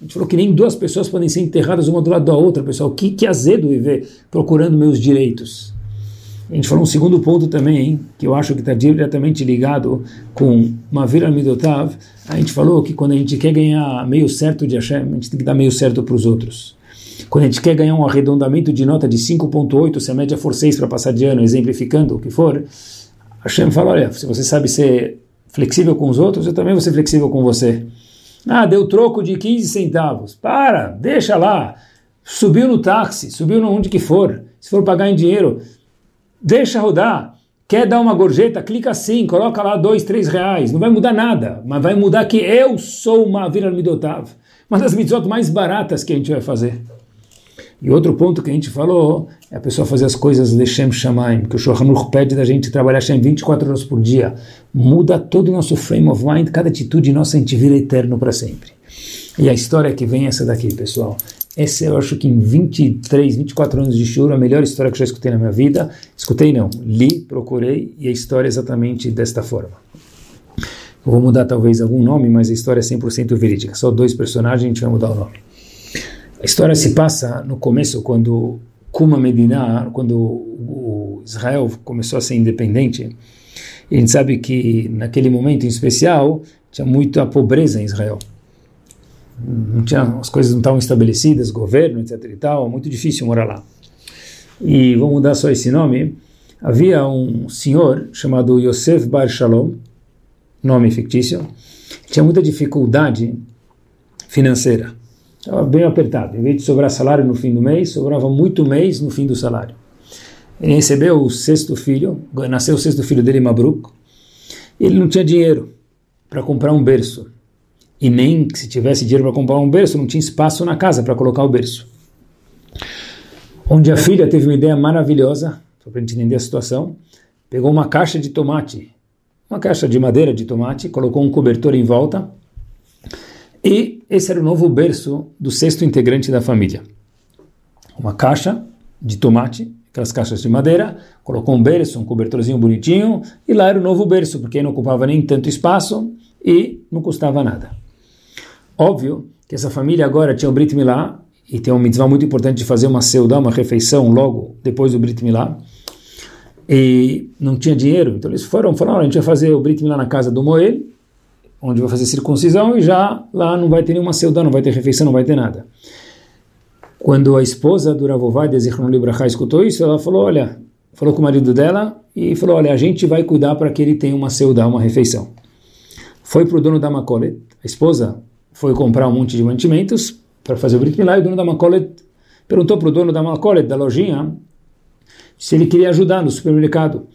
A gente falou que nem duas pessoas podem ser enterradas uma do lado da outra, pessoal. Que, que azedo viver procurando meus direitos. A gente falou um segundo ponto também, hein, que eu acho que está diretamente ligado com Mavir Midotav. A gente falou que quando a gente quer ganhar meio certo de Hashem, a gente tem que dar meio certo para os outros. Quando a gente quer ganhar um arredondamento de nota de 5.8, se a média for 6 para passar de ano, exemplificando o que for, Hashem fala, olha, se você sabe ser flexível com os outros, eu também vou ser flexível com você. Ah, deu troco de 15 centavos. Para, deixa lá. Subiu no táxi, subiu onde que for. Se for pagar em dinheiro, deixa rodar. Quer dar uma gorjeta? Clica assim, coloca lá dois, três reais. Não vai mudar nada, mas vai mudar que eu sou uma Vira Midotav. Uma das mitzvot mais baratas que a gente vai fazer. E outro ponto que a gente falou é a pessoa fazer as coisas Leshem Shamaim, que o Shulchan pede da gente trabalhar Shem 24 horas por dia. Muda todo o nosso frame of mind, cada atitude nossa a gente vira eterno para sempre. E a história que vem é essa daqui, pessoal. Essa eu acho que em 23, 24 anos de choro, a melhor história que eu já escutei na minha vida. Escutei não, li, procurei, e a história é exatamente desta forma. Eu vou mudar talvez algum nome, mas a história é 100% verídica. Só dois personagens, a gente vai mudar o nome. A história se passa no começo, quando Kuma Medina, quando Israel começou a ser independente. A gente sabe que naquele momento em especial tinha muita pobreza em Israel. Não tinha, as coisas não estavam estabelecidas, governo, etc. e tal, muito difícil morar lá. E vamos mudar só esse nome. Havia um senhor chamado Yosef Bar Shalom, nome fictício, tinha muita dificuldade financeira. Estava bem apertado. Em vez de sobrar salário no fim do mês, sobrava muito mês no fim do salário. Ele recebeu o sexto filho, nasceu o sexto filho dele, Mabruk. Ele não tinha dinheiro para comprar um berço. E nem se tivesse dinheiro para comprar um berço, não tinha espaço na casa para colocar o berço. Onde a filha teve uma ideia maravilhosa, para a gente entender a situação, pegou uma caixa de tomate, uma caixa de madeira de tomate, colocou um cobertor em volta e esse era o novo berço do sexto integrante da família. Uma caixa de tomate, aquelas caixas de madeira, colocou um berço, um cobertorzinho bonitinho, e lá era o novo berço, porque não ocupava nem tanto espaço e não custava nada. Óbvio que essa família agora tinha o Brit Milá, e tem uma mitzvah muito importante de fazer uma seudá, uma refeição logo depois do Brit Milá, e não tinha dinheiro, então eles foram, falaram, a gente vai fazer o Brit Milá na casa do Moel, onde vai fazer circuncisão e já lá não vai ter nenhuma seudá, não vai ter refeição, não vai ter nada. Quando a esposa do de Zichron Libraha escutou isso, ela falou, olha, falou com o marido dela e falou, olha, a gente vai cuidar para que ele tenha uma seudá, uma refeição. Foi para o dono da Macolet, a esposa foi comprar um monte de mantimentos para fazer o Brit Milá e o dono da Macolet perguntou para o dono da Macolet, da lojinha, se ele queria ajudar no supermercado.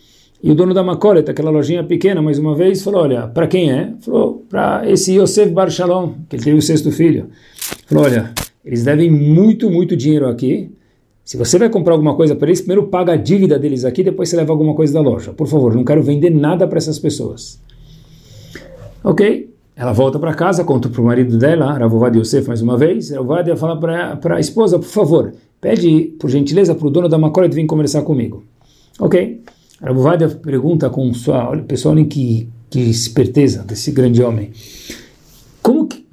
E o dono da Macolet, aquela lojinha pequena, mais uma vez, falou, olha, para quem é? Falou, para esse Yosef Bar Shalom, que ele teve o sexto filho. Falou, olha, eles devem muito, muito dinheiro aqui. Se você vai comprar alguma coisa para eles, primeiro paga a dívida deles aqui, depois você leva alguma coisa da loja. Por favor, não quero vender nada para essas pessoas. Ok? Ela volta para casa, conta para o marido dela, Ravovad Yosef mais uma vez, Ravovad fala para a esposa, por favor, pede por gentileza para o dono da Macolet vir conversar comigo. Ok. Ravovad pergunta com sua, olha, pessoal, olhem que, que esperteza desse grande homem.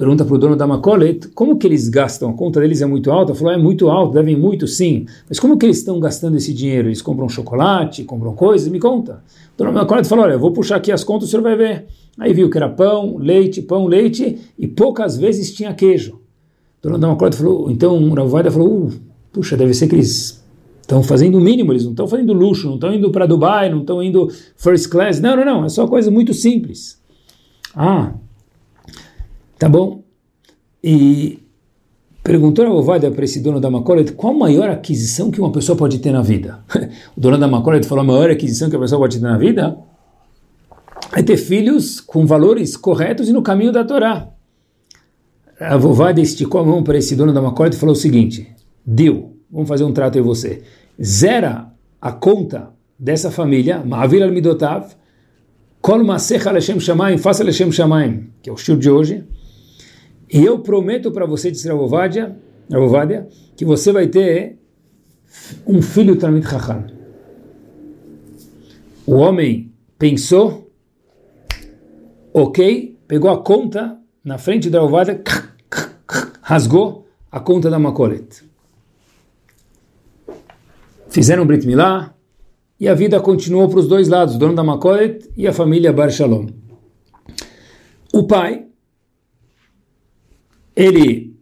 Pergunta para o dono da Macolet, como que eles gastam? A conta deles é muito alta? Falou, é muito alto, devem muito sim. Mas como que eles estão gastando esse dinheiro? Eles compram chocolate, compram coisas? Me conta. O dono da Macolet falou, olha, eu vou puxar aqui as contas, o senhor vai ver. Aí viu que era pão, leite, pão, leite, e poucas vezes tinha queijo. O dono da Macolet falou, então o Ravovaida falou, uh, puxa, deve ser que eles estão fazendo o mínimo, eles não estão fazendo luxo, não estão indo para Dubai, não estão indo first class. Não, não, não, é só coisa muito simples. Ah, tá bom. E perguntou a Ovadia para esse dono da Macolet qual a maior aquisição que uma pessoa pode ter na vida. o dono da Macolet falou a maior aquisição que a pessoa pode ter na vida é ter filhos com valores corretos e no caminho da Torá. A Vovada esticou a mão para esse dono da Macolet e falou o seguinte: Deu, vamos fazer um trato em você. Zera a conta dessa família, Ma'avir al-Midotav, Kol Masecha Lechem Shamaim, faça Lechem Shamaim, que é o estilo de hoje. E eu prometo para você, disse a Vovadia, que você vai ter um filho Talmid Chacham. O homem pensou ok, pegou a conta na frente da ovada, rasgou a conta da Macolet. Fizeram Brit Milá e a vida continuou para os dois lados, o dono da Macolet e a família Bar Shalom. O pai, ele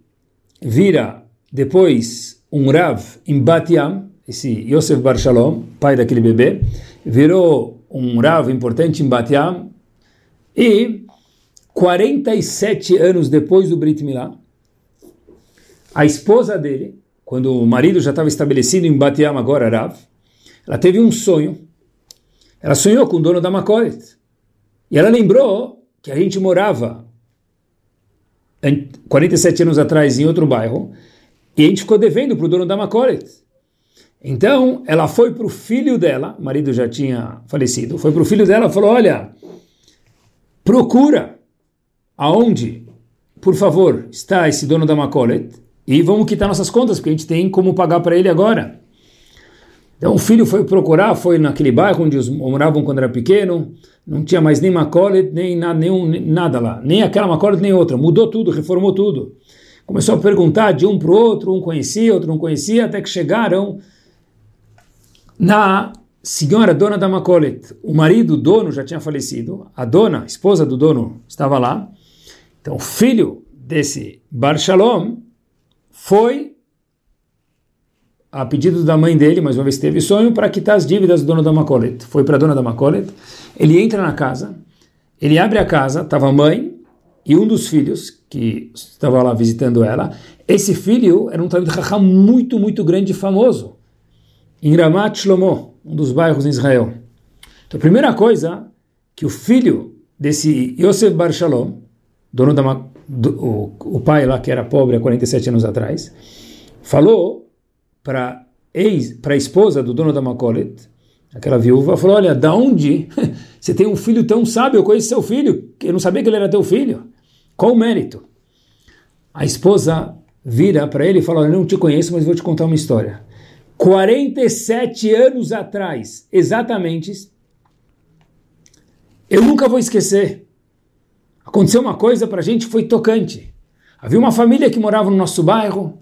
vira depois um Rav em Batiam, esse Yosef Bar Shalom, pai daquele bebê, virou um Rav importante em Batiam, e 47 anos depois do Brit Milá, a esposa dele, quando o marido já estava estabelecido em Batiam, agora Rav, ela teve um sonho. Ela sonhou com o dono da Macoret. E ela lembrou que a gente morava 47 anos atrás em outro bairro e a gente ficou devendo para o dono da Macoret. Então, ela foi para o filho dela, o marido já tinha falecido, foi para o filho dela e falou, olha, procura aonde, por favor, está esse dono da Macolet e vamos quitar nossas contas, porque a gente tem como pagar para ele agora. Então o filho foi procurar, foi naquele bairro onde eles moravam quando era pequeno, não tinha mais nem Macolet, nem nenhum, nada lá, nem aquela Macolet, nem outra, mudou tudo, reformou tudo. Começou a perguntar de um para o outro, um conhecia, outro não conhecia, até que chegaram na senhora dona da Macolet, o marido, dono, já tinha falecido, a dona, a esposa do dono, estava lá. Então, o filho desse Bar Shalom foi, a pedido da mãe dele, mais uma vez teve sonho, para quitar as dívidas do dono da Macolet. Foi para a dona da Macolet, ele entra na casa, ele abre a casa, estava a mãe e um dos filhos, que estava lá visitando ela. Esse filho era um Talmud Chacham muito, muito grande e famoso, em Ramat Shlomo um dos bairros em Israel. Então, a primeira coisa que o filho desse Yosef Bar Shalom, dono da do, o, o pai lá que era pobre há 47 anos atrás, falou para ex, para a esposa do dono da Macolet, aquela viúva, falou: "Olha, da onde você tem um filho tão sábio? Eu conheço seu filho, eu não sabia que ele era teu filho. Qual o mérito?" A esposa vira para ele e fala: "Eu não te conheço, mas vou te contar uma história." 47 anos atrás, exatamente, eu nunca vou esquecer. Aconteceu uma coisa para a gente foi tocante. Havia uma família que morava no nosso bairro,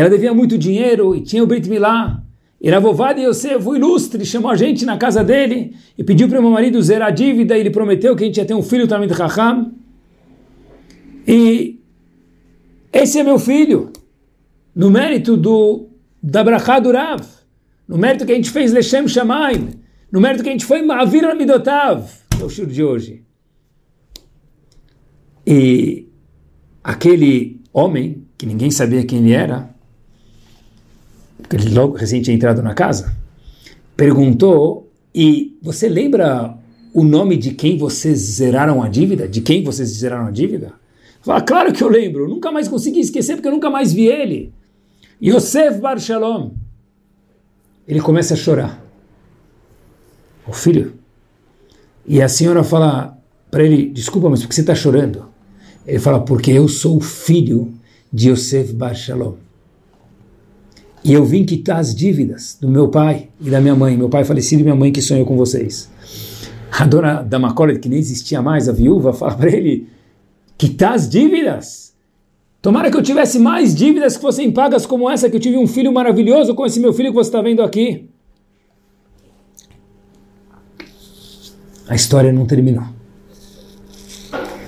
ela devia muito dinheiro, e tinha o Brit Milá. E Ravovada Yosef, o ilustre, chamou a gente na casa dele e pediu para o meu marido zerar a dívida, e ele prometeu que a gente ia ter um filho também de Raham. E esse é meu filho, no mérito do da Brachá do Rav, no mérito que a gente fez Leshem Shamaim, no mérito que a gente foi Ma'avir Amidotav, é o shur de hoje. E aquele homem, que ninguém sabia quem ele era, ele logo recém tinha entrado na casa, perguntou, e você lembra o nome de quem vocês zeraram a dívida? De quem vocês zeraram a dívida? Fala, claro que eu lembro, nunca mais consegui esquecer porque eu nunca mais vi ele. Yosef Bar Shalom. Ele começa a chorar. O filho. E a senhora fala para ele: Desculpa, mas por que você está chorando? Ele fala, porque eu sou filho de Yosef Bar Shalom. E eu vim quitar as dívidas do meu pai e da minha mãe. Meu pai falecido e minha mãe que sonhou com vocês. A dona da Macolet, que nem existia mais, a viúva, fala para ele, quitar as dívidas? Tomara que eu tivesse mais dívidas que fossem pagas como essa, que eu tive um filho maravilhoso com esse meu filho que você está vendo aqui. A história não terminou.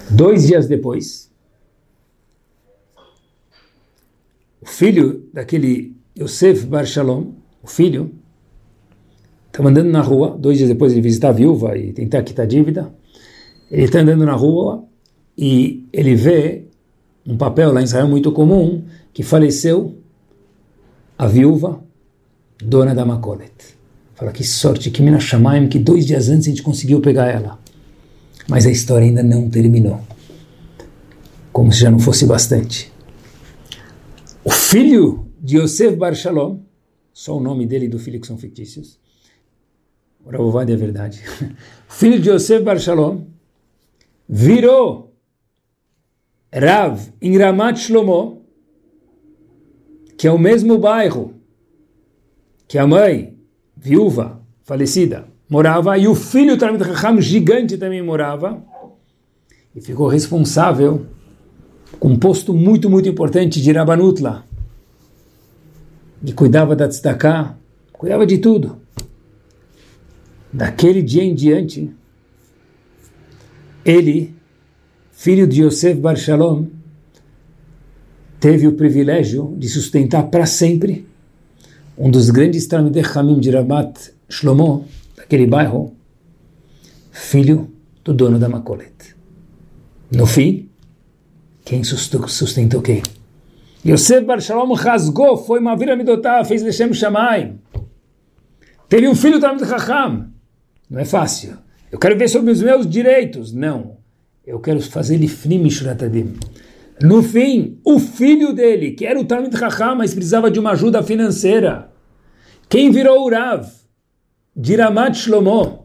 Dois dias depois, o filho daquele Yosef Bar Shalom, o filho, estava andando na rua, dois dias depois de visitar a viúva e tentar quitar a dívida. Ele está andando na rua e ele vê um papel lá em Israel muito comum que faleceu a viúva, dona da Macolet. Fala que sorte, que mina Shamaim, que dois dias antes a gente conseguiu pegar ela. Mas a história ainda não terminou. Como se já não fosse bastante. O filho de Yosef Bar Shalom, só o nome dele e do filho que são fictícios, o Ravovad é verdade. Filho de Yosef Bar Shalom virou Rav em Ramat Shlomo, que é o mesmo bairro que a mãe, viúva, falecida, morava, e o filho Talmud Chacham, gigante, também morava, e ficou responsável com um posto muito, muito importante de Rabanutla, e cuidava da tzedakah, cuidava de tudo. Daquele dia em diante, ele, filho de Yosef Bar Shalom, teve o privilégio de sustentar para sempre um dos grandes Talmidei Hamim de Rabat Shlomo, daquele bairro, filho do dono da Macolet. No fim, quem sustentou quem? Yosef Bar Shalom rasgou, foi uma vira midotá, fez Leshem Shamayim. Teve um filho Talmud Chacham. Não é fácil. Eu quero ver sobre os meus direitos. Não. Eu quero fazer Lifnim Mishuratadim. No fim, o filho dele, que era o Talmud Chacham, mas precisava de uma ajuda financeira. Quem virou o Rav? Diramat Shlomo.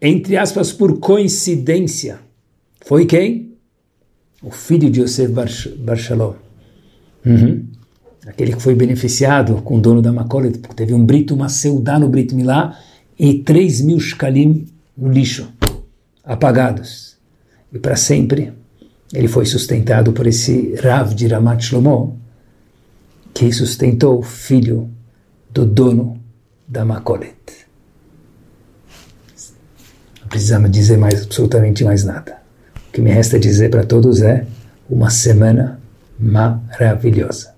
Entre aspas, por coincidência. Foi quem? O filho de Yosef Bar, Bar Shalom. Uhum. Aquele que foi beneficiado com o dono da Macolet, porque teve um brito, uma seudá no Brit Milá e 3 mil shkalim no lixo, apagados. E para sempre ele foi sustentado por esse Rav de Ramat Shlomo, que sustentou o filho do dono da Macolet. Não precisamos dizer mais absolutamente mais nada. O que me resta dizer para todos é uma semana maravilhosa.